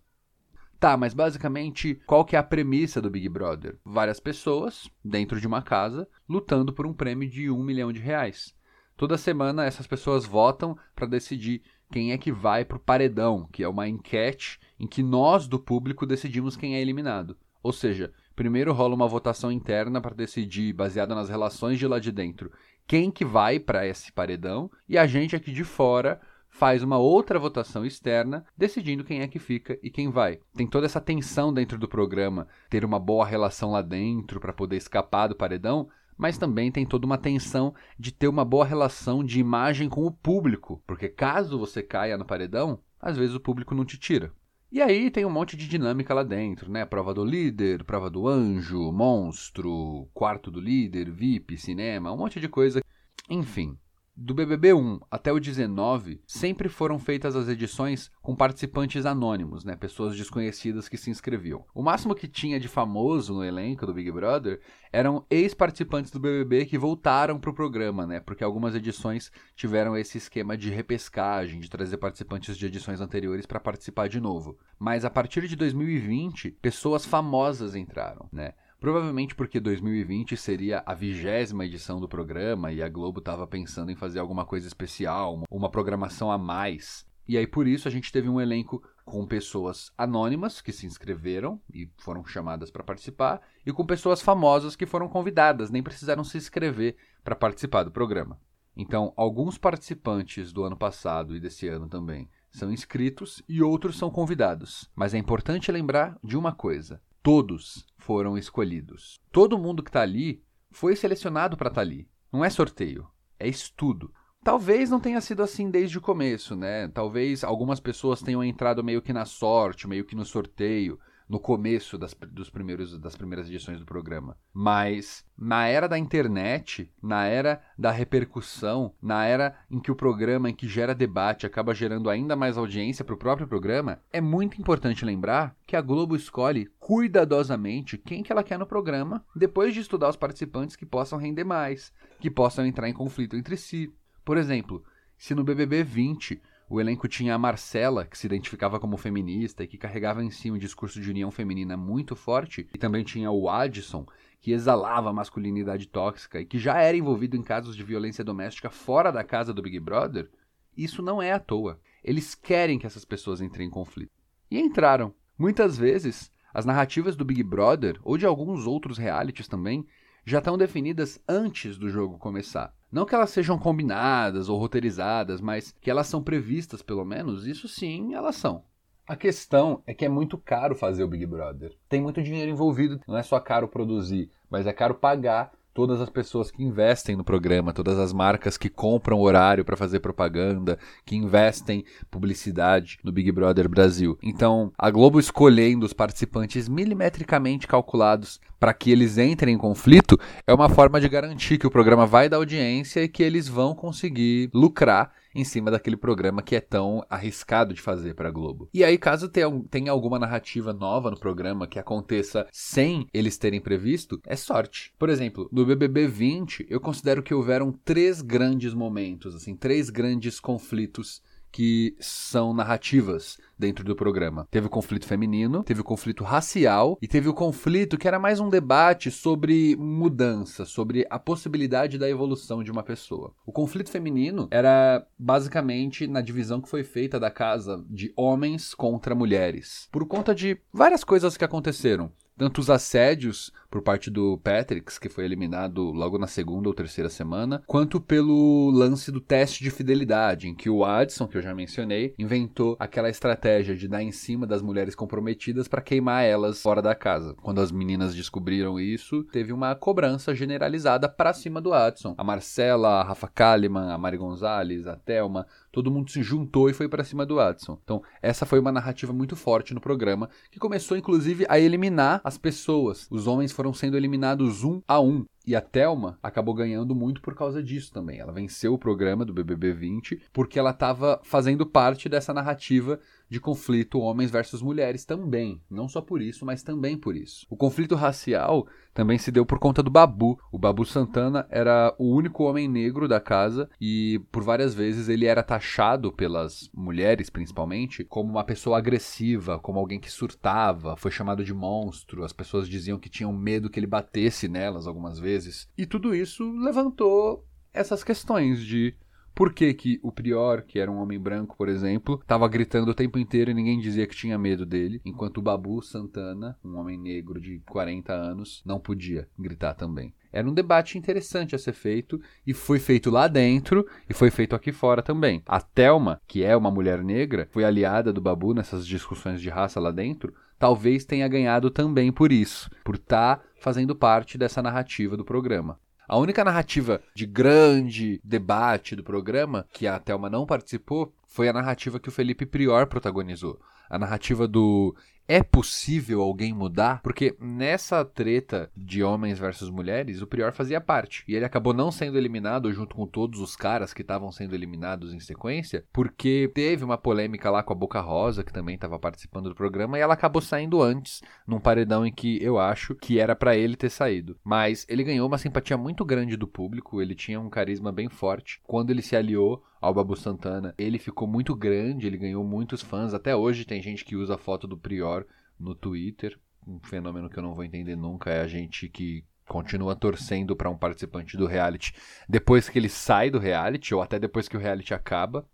Tá, mas basicamente, qual que é a premissa do Big Brother? Várias pessoas, dentro de uma casa, lutando por um prêmio de um milhão de reais. Toda semana essas pessoas votam para decidir quem é que vai pro paredão, que é uma enquete em que nós do público decidimos quem é eliminado. Ou seja, primeiro rola uma votação interna para decidir, baseada nas relações de lá de dentro, quem que vai para esse paredão, e a gente aqui de fora faz uma outra votação externa, decidindo quem é que fica e quem vai. Tem toda essa tensão dentro do programa, ter uma boa relação lá dentro para poder escapar do paredão, mas também tem toda uma tensão de ter uma boa relação de imagem com o público, porque caso você caia no paredão, às vezes o público não te tira. E aí tem um monte de dinâmica lá dentro, né? Prova do líder, prova do anjo, monstro, quarto do líder, VIP, cinema, um monte de coisa. Enfim, do BBB 1 até o 19, sempre foram feitas as edições com participantes anônimos, né? Pessoas desconhecidas que se inscreviam. O máximo que tinha de famoso no elenco do Big Brother eram ex-participantes do BBB que voltaram pro programa, né? Porque algumas edições tiveram esse esquema de repescagem, de trazer participantes de edições anteriores para participar de novo. Mas a partir de 2020, pessoas famosas entraram, né? Provavelmente porque 2020 seria a vigésima edição do programa e a Globo estava pensando em fazer alguma coisa especial, uma programação a mais. E aí por isso a gente teve um elenco com pessoas anônimas que se inscreveram e foram chamadas para participar e com pessoas famosas que foram convidadas, nem precisaram se inscrever para participar do programa. Então, alguns participantes do ano passado e desse ano também são inscritos e outros são convidados. Mas é importante lembrar de uma coisa: todos foram escolhidos. Todo mundo que está ali foi selecionado para estar ali. Não é sorteio, é estudo. Talvez não tenha sido assim desde o começo, né? Talvez algumas pessoas tenham entrado meio que na sorte, meio que no sorteio, no começo das, dos primeiros, das primeiras edições do programa. Mas na era da internet, na era da repercussão, na era em que o programa, em que gera debate, acaba gerando ainda mais audiência para o próprio programa, é muito importante lembrar que a Globo escolhe cuidadosamente quem que ela quer no programa, depois de estudar os participantes que possam render mais, que possam entrar em conflito entre si. Por exemplo, se no BBB 20 o elenco tinha a Marcela, que se identificava como feminista e que carregava em si um discurso de união feminina muito forte, e também tinha o Addison, que exalava a masculinidade tóxica e que já era envolvido em casos de violência doméstica fora da casa do Big Brother, isso não é à toa. Eles querem que essas pessoas entrem em conflito. E entraram. Muitas vezes, as narrativas do Big Brother, ou de alguns outros realities também, já estão definidas antes do jogo começar. Não que elas sejam combinadas ou roteirizadas, mas que elas são previstas, pelo menos, isso sim, elas são. A questão é que é muito caro fazer o Big Brother. Tem muito dinheiro envolvido, não é só caro produzir, mas é caro pagar todas as pessoas que investem no programa, todas as marcas que compram horário para fazer propaganda, que investem publicidade no Big Brother Brasil. Então, a Globo escolhendo os participantes milimetricamente calculados para que eles entrem em conflito é uma forma de garantir que o programa vai dar audiência e que eles vão conseguir lucrar em cima daquele programa que é tão arriscado de fazer para a Globo. E aí, caso tenha, tenha alguma narrativa nova no programa que aconteça sem eles terem previsto, é sorte. Por exemplo, no BBB 20, eu considero que houveram três grandes momentos, assim, três grandes conflitos que são narrativas dentro do programa. Teve o conflito feminino, teve o conflito racial e teve o conflito que era mais um debate sobre mudança, sobre a possibilidade da evolução de uma pessoa. O conflito feminino era basicamente na divisão que foi feita da casa de homens contra mulheres, por conta de várias coisas que aconteceram tanto os assédios por parte do Patrick, que foi eliminado logo na segunda ou terceira semana, quanto pelo lance do teste de fidelidade, em que o Adson, que eu já mencionei, inventou aquela estratégia de dar em cima das mulheres comprometidas para queimar elas fora da casa. Quando as meninas descobriram isso, teve uma cobrança generalizada para cima do Adson. A Marcela, a Rafa Kalimann, a Mari Gonzalez, a Thelma, todo mundo se juntou e foi para cima do Adson. Então, essa foi uma narrativa muito forte no programa, que começou inclusive a eliminar as pessoas. Os homens foram sendo eliminados um a um. E a Thelma acabou ganhando muito por causa disso também. Ela venceu o programa do BBB 20 porque ela estava fazendo parte dessa narrativa de conflito homens versus mulheres também. Não só por isso, mas também por isso. O conflito racial também se deu por conta do Babu. O Babu Santana era o único homem negro da casa e por várias vezes ele era taxado pelas mulheres, principalmente, como uma pessoa agressiva, como alguém que surtava, foi chamado de monstro. As pessoas diziam que tinham medo que ele batesse nelas algumas vezes. E tudo isso levantou essas questões de por que, que o Prior, que era um homem branco, por exemplo, estava gritando o tempo inteiro e ninguém dizia que tinha medo dele, enquanto o Babu Santana, um homem negro de 40 anos, não podia gritar também. Era um debate interessante a ser feito e foi feito lá dentro e foi feito aqui fora também. A Thelma, que é uma mulher negra, foi aliada do Babu nessas discussões de raça lá dentro, talvez tenha ganhado também por isso, por estar tá fazendo parte dessa narrativa do programa. A única narrativa de grande debate do programa, que a Thelma não participou, foi a narrativa que o Felipe Prior protagonizou. A narrativa do é possível alguém mudar? Porque nessa treta de homens versus mulheres, o Prior fazia parte. E ele acabou não sendo eliminado junto com todos os caras que estavam sendo eliminados em sequência, porque teve uma polêmica lá com a Boca Rosa, que também estava participando do programa, e ela acabou saindo antes, num paredão em que eu acho que era para ele ter saído. Mas ele ganhou uma simpatia muito grande do público, ele tinha um carisma bem forte. Quando ele se aliou ao Babu Santana, ele ficou muito grande, ele ganhou muitos fãs. Até hoje tem gente que usa a foto do Prior no Twitter. Um fenômeno que eu não vou entender nunca é a gente que continua torcendo para um participante do reality depois que ele sai do reality ou até depois que o reality acaba.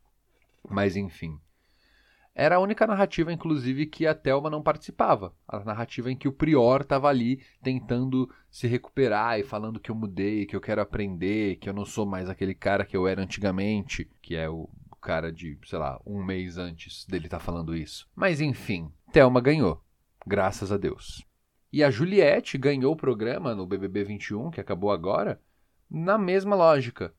Mas enfim. Era a única narrativa, inclusive, que a Thelma não participava. A narrativa em que o Prior estava ali tentando se recuperar e falando que eu mudei, que eu quero aprender, que eu não sou mais aquele cara que eu era antigamente, que é o cara de, sei lá, um mês antes dele estar tá falando isso. Mas enfim, Thelma ganhou graças a Deus. E a Juliette ganhou o programa no BBB 21, que acabou agora, na mesma lógica,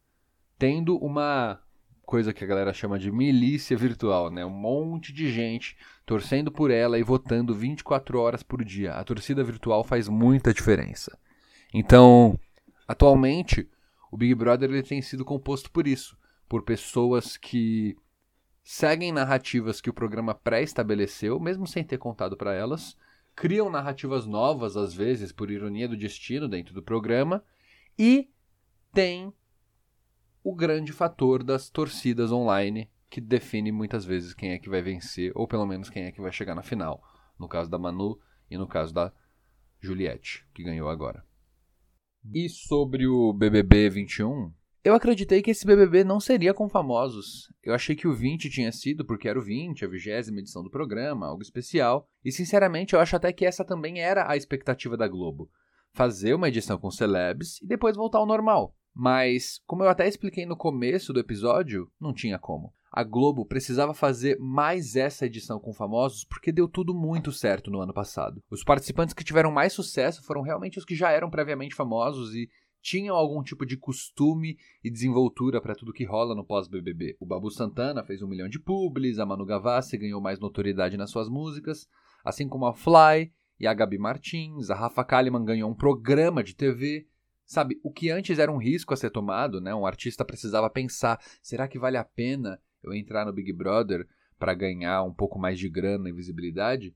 tendo uma coisa que a galera chama de milícia virtual, né? Um monte de gente torcendo por ela e votando 24 horas por dia. A torcida virtual faz muita diferença. Então, atualmente, o Big Brother ele tem sido composto por isso, por pessoas que seguem narrativas que o programa pré-estabeleceu, mesmo sem ter contado para elas, criam narrativas novas, às vezes, por ironia do destino, dentro do programa, e tem o grande fator das torcidas online, que define muitas vezes quem é que vai vencer, ou pelo menos quem é que vai chegar na final. No caso da Manu e no caso da Juliette, que ganhou agora. E sobre o BBB 21, eu acreditei que esse BBB não seria com famosos. Eu achei que o 20 tinha sido porque era o 20, a vigésima edição do programa, algo especial. E sinceramente, eu acho até que essa também era a expectativa da Globo. Fazer uma edição com celebs e depois voltar ao normal. Mas, como eu até expliquei no começo do episódio, não tinha como. A Globo precisava fazer mais essa edição com famosos porque deu tudo muito certo no ano passado. Os participantes que tiveram mais sucesso foram realmente os que já eram previamente famosos e tinham algum tipo de costume e desenvoltura para tudo que rola no pós-BBB. O Babu Santana fez um milhão de publis, a Manu Gavassi ganhou mais notoriedade nas suas músicas, assim como a Fly e a Gabi Martins, a Rafa Kalimann ganhou um programa de TV. Sabe, o que antes era um risco a ser tomado, né? Um artista precisava pensar, será que vale a pena eu entrar no Big Brother para ganhar um pouco mais de grana e visibilidade?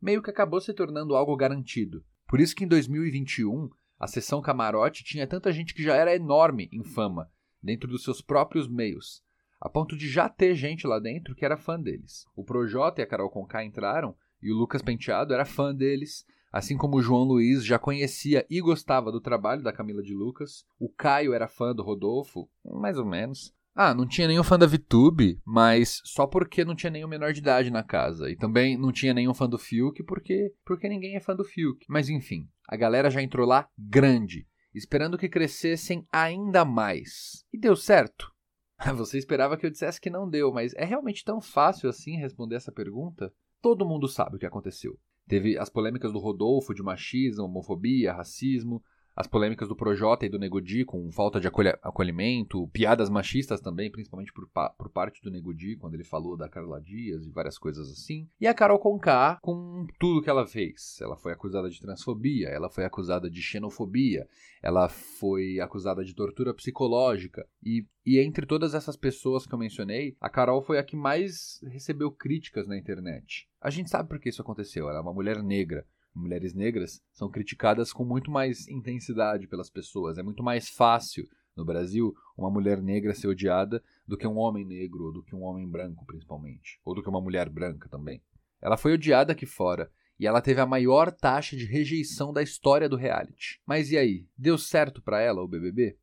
Meio que acabou se tornando algo garantido. Por isso que em 2021 a sessão camarote tinha tanta gente que já era enorme em fama, dentro dos seus próprios meios, a ponto de já ter gente lá dentro que era fã deles. O Projota e a Carol Conká entraram e o Lucas Penteado era fã deles, assim como o João Luiz já conhecia e gostava do trabalho da Camila de Lucas. O Caio era fã do Rodolfo, mais ou menos. Ah, não tinha nenhum fã da VTube, mas só porque não tinha nenhum menor de idade na casa. E também não tinha nenhum fã do Fiuk, porque, porque ninguém é fã do Fiuk. Mas enfim, a galera já entrou lá grande, esperando que crescessem ainda mais. E deu certo? Você esperava que eu dissesse que não deu, mas é realmente tão fácil assim responder essa pergunta? Todo mundo sabe o que aconteceu. Teve as polêmicas do Rodolfo de machismo, homofobia, racismo, as polêmicas do Projota e do Negudi com falta de acolhimento, piadas machistas também, principalmente por, pa- por parte do Negudi, quando ele falou da Carla Dias e várias coisas assim. E a Carol Conká com tudo que ela fez. Ela foi acusada de transfobia, ela foi acusada de xenofobia, ela foi acusada de tortura psicológica. E, e entre todas essas pessoas que eu mencionei, a Carol foi a que mais recebeu críticas na internet. A gente sabe por que isso aconteceu. Ela é uma mulher negra. Mulheres negras são criticadas com muito mais intensidade pelas pessoas. É muito mais fácil no Brasil uma mulher negra ser odiada do que um homem negro, ou do que um homem branco, principalmente, ou do que uma mulher branca também. Ela foi odiada aqui fora e ela teve a maior taxa de rejeição da história do reality. Mas e aí? Deu certo pra ela o BBB?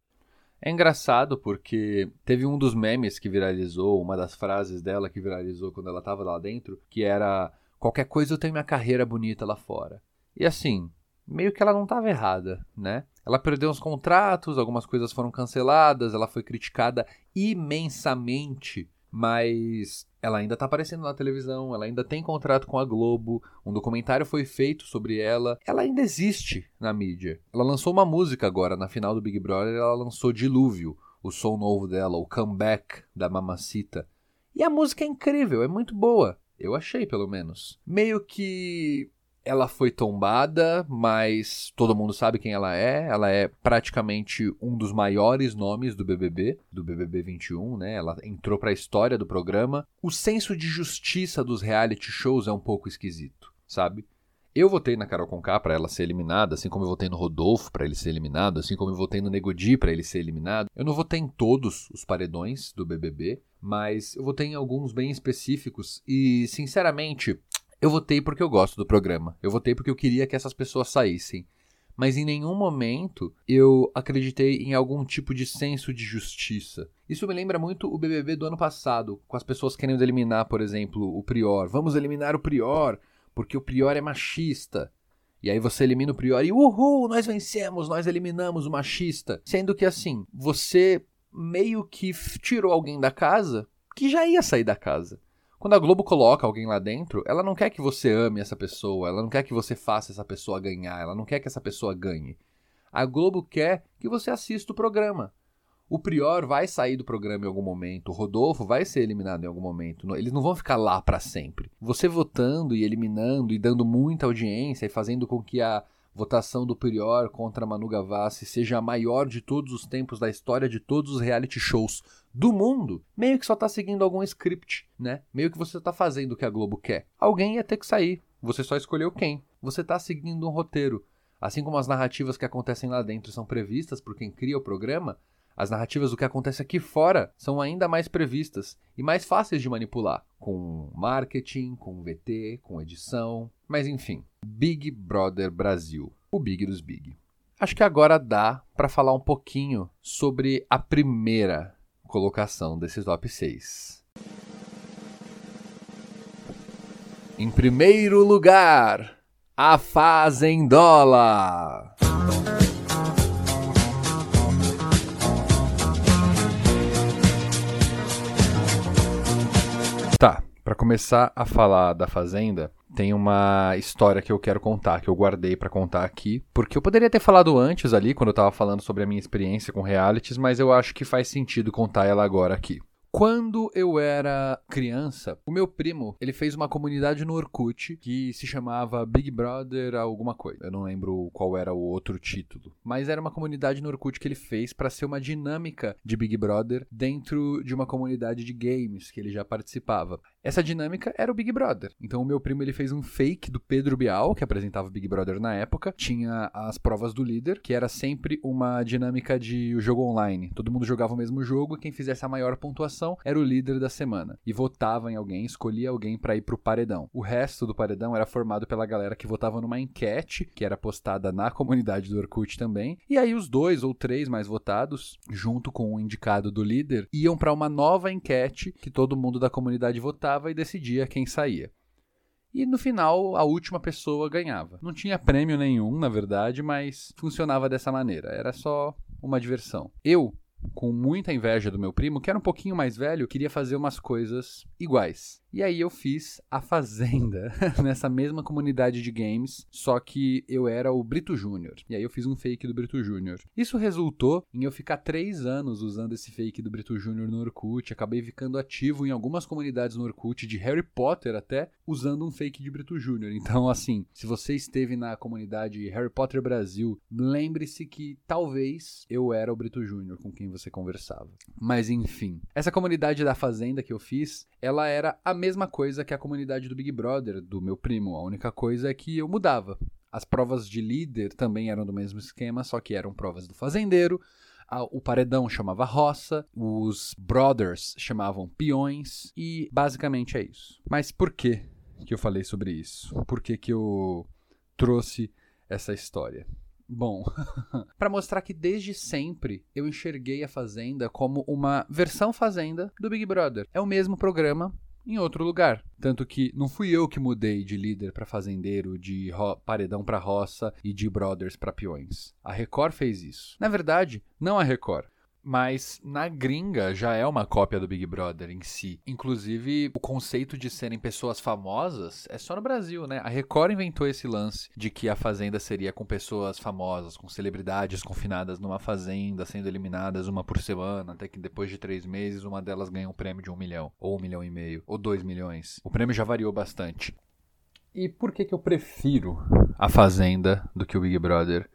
É engraçado porque teve um dos memes que viralizou, uma das frases dela que viralizou quando ela tava lá dentro, que era qualquer coisa eu tenho minha carreira bonita lá fora. E assim, meio que ela não estava errada, né? Ela perdeu uns contratos, algumas coisas foram canceladas, ela foi criticada imensamente, mas ela ainda tá aparecendo na televisão, ela ainda tem contrato com a Globo, um documentário foi feito sobre ela, ela ainda existe na mídia. Ela lançou uma música agora, na final do Big Brother, ela lançou Dilúvio, o som novo dela, o comeback da Mamacita. E a música é incrível, é muito boa. Eu achei, pelo menos. Meio que ela foi tombada, mas todo mundo sabe quem ela é. Ela é praticamente um dos maiores nomes do BBB, do BBB 21, né? Ela entrou para a história do programa. O senso de justiça dos reality shows é um pouco esquisito, sabe? Eu votei na Carol Conká para ela ser eliminada, assim como eu votei no Rodolfo para ele ser eliminado, assim como eu votei no Negodi para ele ser eliminado. Eu não votei em todos os paredões do BBB, mas eu votei em alguns bem específicos e, sinceramente, eu votei porque eu gosto do programa. Eu votei porque eu queria que essas pessoas saíssem. Mas em nenhum momento eu acreditei em algum tipo de senso de justiça. Isso me lembra muito o BBB do ano passado, com as pessoas querendo eliminar, por exemplo, o Prior. Vamos eliminar o Prior, porque o Prior é machista. E aí você elimina o Prior e uhul, nós vencemos, nós eliminamos o machista. Sendo que assim, você meio que tirou alguém da casa que já ia sair da casa. Quando a Globo coloca alguém lá dentro, ela não quer que você ame essa pessoa, ela não quer que você faça essa pessoa ganhar, ela não quer que essa pessoa ganhe. A Globo quer que você assista o programa. O Prior vai sair do programa em algum momento, o Rodolfo vai ser eliminado em algum momento. Eles não vão ficar lá para sempre. Você votando e eliminando e dando muita audiência e fazendo com que a votação do Prior contra Manu Gavassi seja a maior de todos os tempos da história de todos os reality shows do mundo, meio que só tá seguindo algum script, né? Meio que você tá fazendo o que a Globo quer. Alguém ia ter que sair. Você só escolheu quem. Você tá seguindo um roteiro. Assim como as narrativas que acontecem lá dentro são previstas por quem cria o programa, as narrativas do que acontece aqui fora são ainda mais previstas e mais fáceis de manipular, com marketing, com VT, com edição, mas enfim, Big Brother Brasil, o Big dos Big. Acho que agora dá para falar um pouquinho sobre a primeira colocação desse top 6. Em primeiro lugar, a Fazendola. Tá, para começar a falar da Fazenda, tem uma história que eu quero contar, que eu guardei pra contar aqui, porque eu poderia ter falado antes ali, quando eu tava falando sobre a minha experiência com realities, mas eu acho que faz sentido contar ela agora aqui. Quando eu era criança, o meu primo, ele fez uma comunidade no Orkut que se chamava Big Brother alguma coisa. Eu não lembro qual era o outro título, mas era uma comunidade no Orkut que ele fez para ser uma dinâmica de Big Brother dentro de uma comunidade de games que ele já participava. Essa dinâmica era o Big Brother. Então o meu primo ele fez um fake do Pedro Bial, que apresentava o Big Brother na época. Tinha as provas do líder, que era sempre uma dinâmica de jogo online. Todo mundo jogava o mesmo jogo e quem fizesse a maior pontuação era o líder da semana. E votava em alguém, escolhia alguém para ir pro paredão. O resto do paredão era formado pela galera que votava numa enquete, que era postada na comunidade do Orkut também. E aí os dois ou três mais votados, junto com o indicado do líder, iam para uma nova enquete que todo mundo da comunidade votava e decidia quem saía. E no final, a última pessoa ganhava. Não tinha prêmio nenhum, na verdade, mas funcionava dessa maneira. Era só uma diversão. Eu, com muita inveja do meu primo, que era um pouquinho mais velho, queria fazer umas coisas iguais. E aí eu fiz a Fazenda nessa mesma comunidade de games, só que eu era o Brito Júnior. E aí eu fiz um fake do Brito Júnior. Isso resultou em eu ficar três anos usando esse fake do Brito Júnior no Orkut. Acabei ficando ativo em algumas comunidades no Orkut, de Harry Potter até, usando um fake de Brito Júnior. Então, assim, se você esteve na comunidade Harry Potter Brasil, lembre-se que talvez eu era o Brito Júnior com quem você conversava. Mas enfim, essa comunidade da Fazenda que eu fiz, ela era a mesma coisa que a comunidade do Big Brother, do meu primo. A única coisa é que eu mudava. As provas de líder também eram do mesmo esquema, só que eram provas do fazendeiro. O paredão chamava roça, os brothers chamavam peões e basicamente é isso. Mas por que que eu falei sobre isso? Por que que eu trouxe essa história? Bom, para mostrar que desde sempre eu enxerguei a Fazenda como uma versão Fazenda do Big Brother. É o mesmo programa em outro lugar. Tanto que não fui eu que mudei de líder para fazendeiro, de paredão para roça e de brothers para peões. A Record fez isso. Na verdade, não a Record. Mas na gringa já é uma cópia do Big Brother em si. Inclusive, o conceito de serem pessoas famosas é só no Brasil, né? A Record inventou esse lance de que a fazenda seria com pessoas famosas, com celebridades confinadas numa fazenda, sendo eliminadas uma por semana, até que depois de três meses uma delas ganha um prêmio de um milhão, ou um milhão e meio, ou dois milhões. O prêmio já variou bastante. E por que, que eu prefiro a Fazenda do que o Big Brother?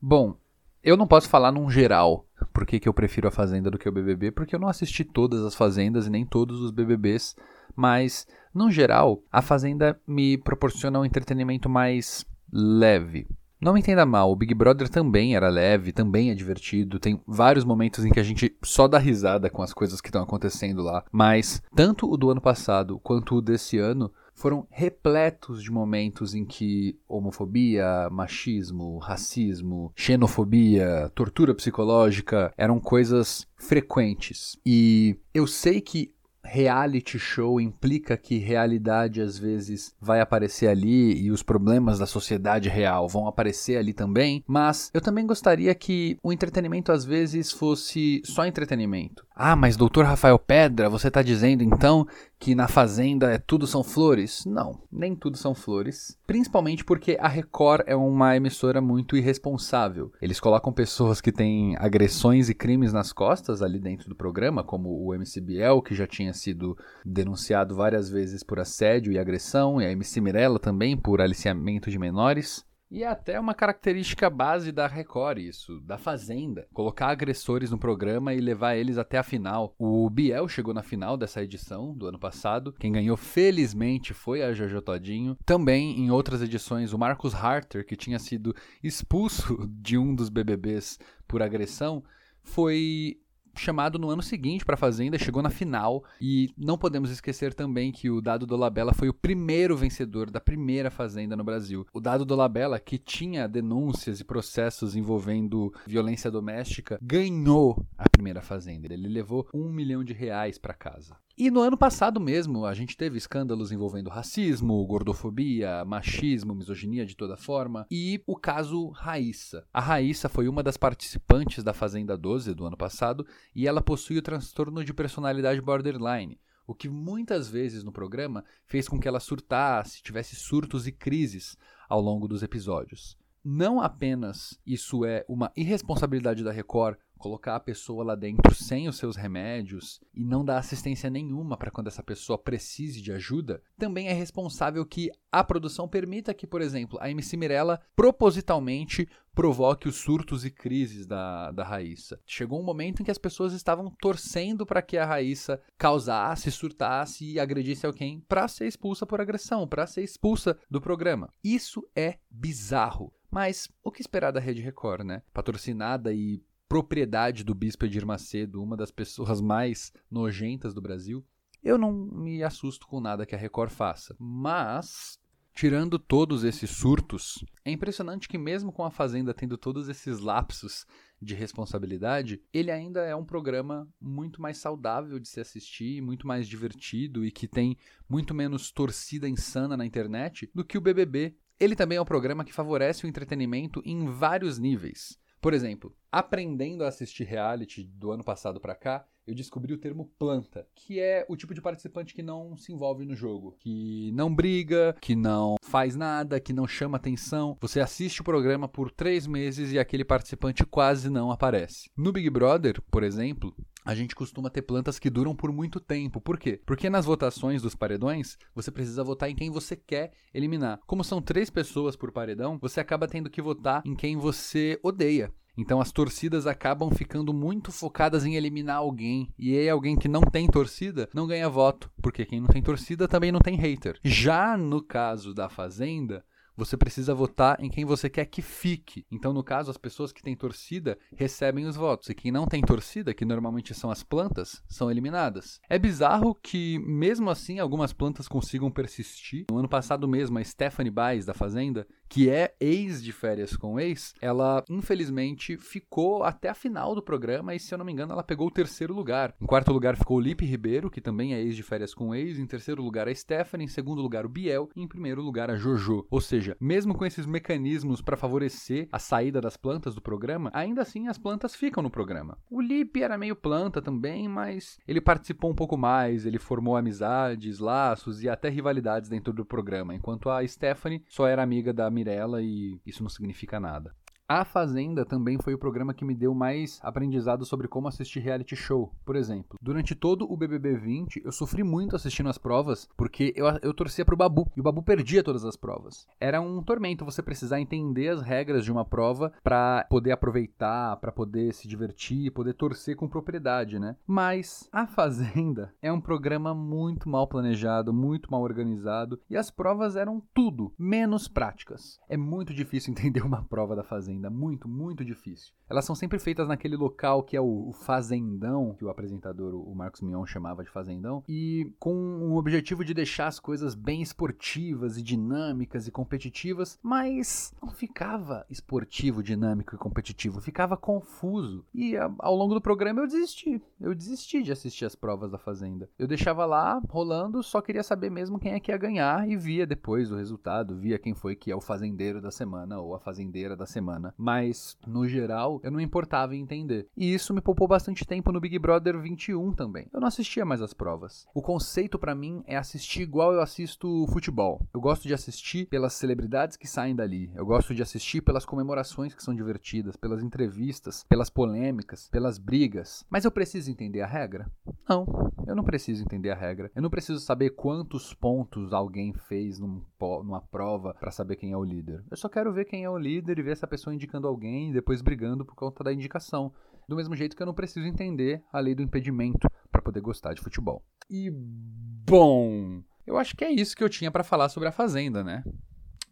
Bom, eu não posso falar num geral por que, que eu prefiro a Fazenda do que o BBB, porque eu não assisti todas as Fazendas e nem todos os BBBs, mas, no geral, a Fazenda me proporciona um entretenimento mais leve. Não me entenda mal, o Big Brother também era leve, também é divertido, tem vários momentos em que a gente só dá risada com as coisas que estão acontecendo lá, mas tanto o do ano passado quanto o desse ano foram repletos de momentos em que homofobia, machismo, racismo, xenofobia, tortura psicológica eram coisas frequentes. E eu sei que reality show implica que realidade às vezes vai aparecer ali e os problemas da sociedade real vão aparecer ali também, mas eu também gostaria que o entretenimento às vezes fosse só entretenimento. Ah, mas doutor Rafael Pedra, você tá dizendo então que na Fazenda é tudo são flores? Não, nem tudo são flores. Principalmente porque a Record é uma emissora muito irresponsável. Eles colocam pessoas que têm agressões e crimes nas costas ali dentro do programa, como o MC Biel, que já tinha sido denunciado várias vezes por assédio e agressão, e a MC Mirella também por aliciamento de menores. E é até uma característica base da Record, isso, da Fazenda. Colocar agressores no programa e levar eles até a final. O Biel chegou na final dessa edição do ano passado. Quem ganhou, felizmente, foi a Jojo Todinho. Também, em outras edições, o Marcos Harter, que tinha sido expulso de um dos BBBs por agressão, foi chamado no ano seguinte para a Fazenda, chegou na final e não podemos esquecer também que o Dado Dolabella foi o primeiro vencedor da primeira Fazenda no Brasil. O Dado Dolabella, que tinha denúncias e processos envolvendo violência doméstica, ganhou a primeira Fazenda. Ele levou um milhão de reais para casa. E no ano passado mesmo, a gente teve escândalos envolvendo racismo, gordofobia, machismo, misoginia de toda forma, e o caso Raíssa. A Raíssa foi uma das participantes da Fazenda 12 do ano passado, e ela possui o transtorno de personalidade borderline. o que muitas vezes no programa fez com que ela surtasse, tivesse surtos e crises ao longo dos episódios. Não apenas isso é uma irresponsabilidade da Record colocar a pessoa lá dentro sem os seus remédios e não dar assistência nenhuma para quando essa pessoa precise de ajuda, também é responsável que a produção permita que, por exemplo, a MC Mirella propositalmente provoque os surtos e crises da, da Raíssa. Chegou um momento em que as pessoas estavam torcendo para que a Raíssa causasse, surtasse e agredisse alguém para ser expulsa por agressão, para ser expulsa do programa. Isso é bizarro. Mas o que esperar da Rede Record, né? Patrocinada e propriedade do Bispo Edir Macedo, uma das pessoas mais nojentas do Brasil, eu não me assusto com nada que a Record faça. Mas, tirando todos esses surtos, é impressionante que, mesmo com a Fazenda tendo todos esses lapsos de responsabilidade, ele ainda é um programa muito mais saudável de se assistir, muito mais divertido e que tem muito menos torcida insana na internet do que o BBB. Ele também é um programa que favorece o entretenimento em vários níveis. Por exemplo, aprendendo a assistir reality do ano passado para cá, eu descobri o termo planta, que é o tipo de participante que não se envolve no jogo, que não briga, que não faz nada, que não chama atenção. Você assiste o programa por três meses e aquele participante quase não aparece. No Big Brother, por exemplo, a gente costuma ter plantas que duram por muito tempo. Por quê? Porque nas votações dos paredões, você precisa votar em quem você quer eliminar. Como são três pessoas por paredão, você acaba tendo que votar em quem você odeia. Então as torcidas acabam ficando muito focadas em eliminar alguém. E aí alguém que não tem torcida não ganha voto. Porque quem não tem torcida também não tem hater. Já no caso da Fazenda, você precisa votar em quem você quer que fique. Então, no caso, as pessoas que têm torcida recebem os votos. E quem não tem torcida, que normalmente são as plantas, são eliminadas. É bizarro que, mesmo assim, algumas plantas consigam persistir. No ano passado mesmo, a Stephanie Baez, da Fazenda, que é ex de férias com ex, ela infelizmente ficou até a final do programa e, se eu não me engano, ela pegou o terceiro lugar. Em quarto lugar ficou o Lipe Ribeiro, que também é ex de férias com ex. Em terceiro lugar, a Stephanie. Em segundo lugar, o Biel. E em primeiro lugar, a Jojo. Ou seja, mesmo com esses mecanismos para favorecer a saída das plantas do programa, ainda assim as plantas ficam no programa. O Lipe era meio planta também, mas ele participou um pouco mais, ele formou amizades, laços e até rivalidades dentro do programa, enquanto a Stephanie só era amiga da Mirella e isso não significa nada. A Fazenda também foi o programa que me deu mais aprendizado sobre como assistir reality show. Por exemplo, durante todo o BBB 20, eu sofri muito assistindo as provas, porque eu, eu torcia pro Babu, e o Babu perdia todas as provas. Era um tormento você precisar entender as regras de uma prova para poder aproveitar, para poder se divertir, poder torcer com propriedade, né? Mas a Fazenda é um programa muito mal planejado, muito mal organizado, e as provas eram tudo menos práticas. É muito difícil entender uma prova da Fazenda ainda, muito, muito difícil. Elas são sempre feitas naquele local que é o, fazendão, que o apresentador, o Marcos Mion, chamava de fazendão, e com o objetivo de deixar as coisas bem esportivas e dinâmicas e competitivas, mas não ficava esportivo, dinâmico e competitivo, ficava confuso. E ao longo do programa eu desisti. Eu desisti de assistir as provas da Fazenda. Eu deixava lá rolando, só queria saber mesmo quem é que ia ganhar e via depois o resultado, via quem foi que é o fazendeiro da semana ou a fazendeira da semana. Mas, no geral, eu não importava em entender. E isso me poupou bastante tempo no Big Brother 21 também. Eu não assistia mais as provas. O conceito para mim é assistir igual eu assisto futebol. Eu gosto de assistir pelas celebridades que saem dali. Eu gosto de assistir pelas comemorações que são divertidas, pelas entrevistas, pelas polêmicas, pelas brigas. Mas eu preciso entender a regra? Não, eu não preciso entender a regra. Eu não preciso saber quantos pontos alguém fez num, numa prova para saber quem é o líder. Eu só quero ver quem é o líder e ver essa pessoa indicando alguém e depois brigando por conta da indicação. Do mesmo jeito que eu não preciso entender a lei do impedimento para poder gostar de futebol. E bom, eu acho que é isso que eu tinha para falar sobre a Fazenda, né?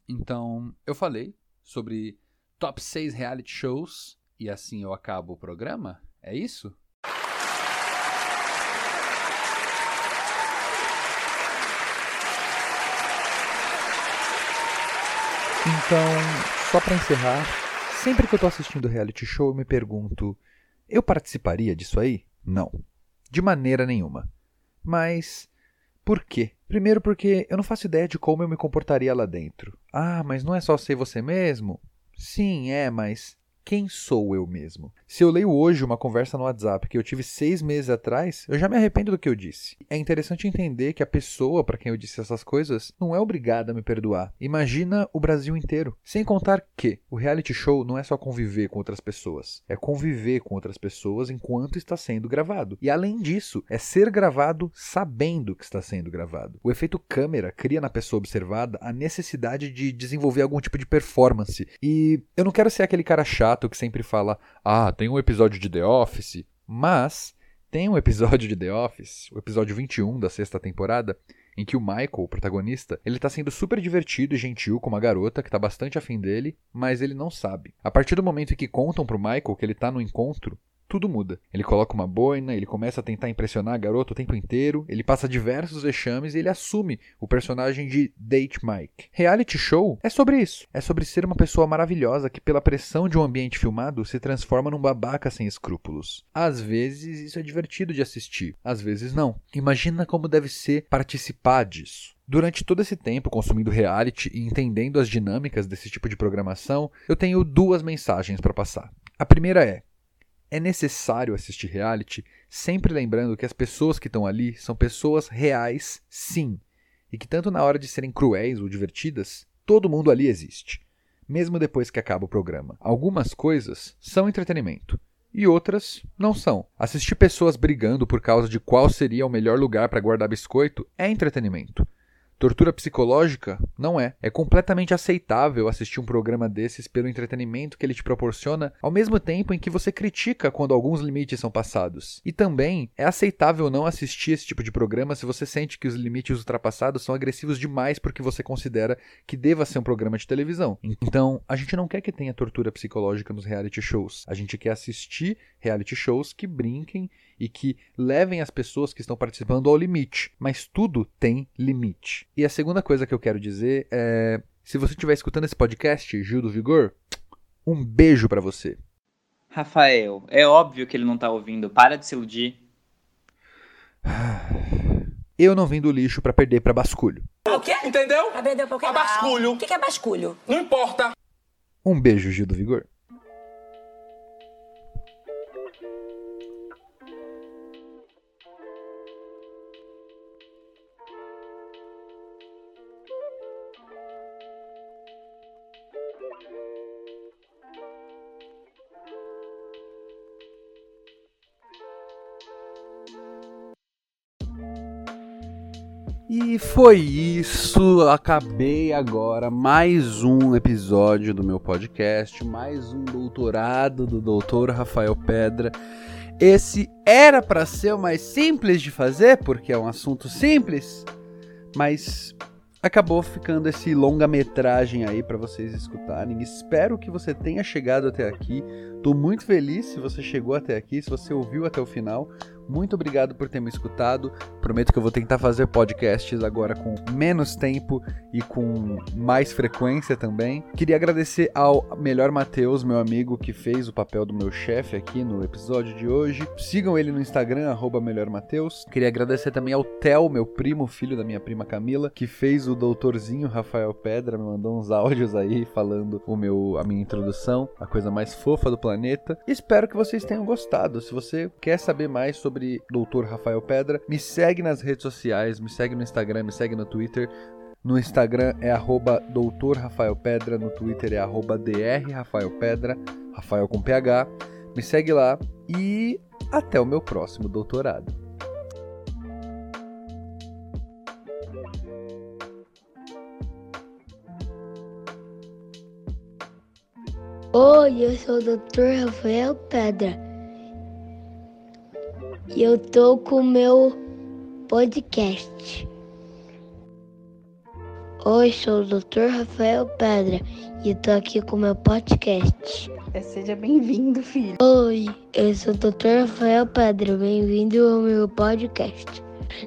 Então, eu falei sobre top 6 reality shows e assim eu acabo o programa? É isso? Então, só para encerrar, sempre que eu tô assistindo reality show, eu me pergunto: eu participaria disso aí? Não. De maneira nenhuma. Mas por quê? Primeiro porque eu não faço ideia de como eu me comportaria lá dentro. Ah, mas não é só ser você mesmo? Sim, é, mas quem sou eu mesmo? Se eu leio hoje uma conversa no WhatsApp que eu tive seis meses atrás, eu já me arrependo do que eu disse. É interessante entender que a pessoa para quem eu disse essas coisas não é obrigada a me perdoar. Imagina o Brasil inteiro. Sem contar que o reality show não é só conviver com outras pessoas, é conviver com outras pessoas enquanto está sendo gravado. E além disso, é ser gravado sabendo que está sendo gravado. O efeito câmera cria na pessoa observada a necessidade de desenvolver algum tipo de performance. E eu não quero ser aquele cara chato que sempre fala: ah, tem um episódio de The Office, mas tem um episódio de The Office, o episódio 21 da sexta temporada, em que o Michael, o protagonista, ele tá sendo super divertido e gentil com uma garota que tá bastante afim dele, mas ele não sabe. A partir do momento em que contam pro Michael que ele tá no encontro, tudo muda. Ele coloca uma boina, ele começa a tentar impressionar a garota o tempo inteiro, ele passa diversos vexames e ele assume o personagem de Date Mike. Reality show é sobre isso. É sobre ser uma pessoa maravilhosa que, pela pressão de um ambiente filmado, se transforma num babaca sem escrúpulos. Às vezes isso é divertido de assistir, às vezes não. Imagina como deve ser participar disso. Durante todo esse tempo consumindo reality e entendendo as dinâmicas desse tipo de programação, eu tenho duas mensagens para passar. A primeira é: é necessário assistir reality, sempre lembrando que as pessoas que estão ali são pessoas reais, sim, e que tanto na hora de serem cruéis ou divertidas, todo mundo ali existe, mesmo depois que acaba o programa. Algumas coisas são entretenimento. E outras não são. Assistir pessoas brigando por causa de qual seria o melhor lugar para guardar biscoito é entretenimento. Tortura psicológica? Não é. É completamente aceitável assistir um programa desses pelo entretenimento que ele te proporciona, ao mesmo tempo em que você critica quando alguns limites são passados. E também é aceitável não assistir esse tipo de programa se você sente que os limites ultrapassados são agressivos demais porque você considera que deva ser um programa de televisão. Então, a gente não quer que tenha tortura psicológica nos reality shows. A gente quer assistir reality shows que brinquem e que levem as pessoas que estão participando ao limite. Mas tudo tem limite. E a segunda coisa que eu quero dizer é: se você estiver escutando esse podcast, Gil do Vigor, um beijo para você. Rafael, é óbvio que ele não tá ouvindo. Para de se iludir. Eu não vim do lixo para perder para basculho. O quê? Entendeu? Pra perder pra A basculho. O que que é basculho? Não importa. Um beijo, Gil do Vigor. Foi isso. Acabei agora mais um episódio do meu podcast, mais um doutorado do doutor Rafael Pedra. Esse era para ser o mais simples de fazer, porque é um assunto simples, mas acabou ficando esse longa-metragem aí para vocês escutarem. Espero que você tenha chegado até aqui. Tô muito feliz se você chegou até aqui, se você ouviu até o final. Muito obrigado por ter me escutado. Prometo que eu vou tentar fazer podcasts agora com menos tempo e com mais frequência também. Queria agradecer ao Melhor Matheus, meu amigo, que fez o papel do meu chefe aqui no episódio de hoje. Sigam ele no Instagram, arroba. Queria agradecer também ao Theo, meu primo, filho da minha prima Camila, que fez o doutorzinho Rafael Pedra, me mandou uns áudios aí falando o meu, a minha introdução, a coisa mais fofa do planeta. Espero que vocês tenham gostado. Se você quer saber mais sobre Doutor Rafael Pedra, me segue nas redes sociais, me segue no Instagram, me segue no Twitter. No Instagram é arroba Doutor Rafael Pedra, no Twitter é arroba DR Rafael Pedra, Rafael com PH. Me segue lá e até o meu próximo doutorado. Oi, eu sou o Dr. Rafael Pedra. E eu tô com o meu podcast. Oi, sou o Dr. Rafael Pedra e eu tô aqui com o meu podcast. Seja bem-vindo, filho. Oi, eu sou o Dr. Rafael Pedra. Bem-vindo ao meu podcast.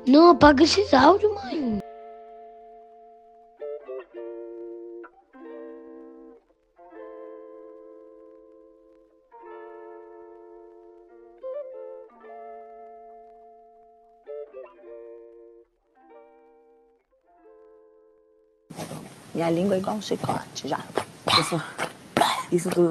Não apaga esses áudios, mãe. Minha língua é igual um chicote, já. Isso, isso tudo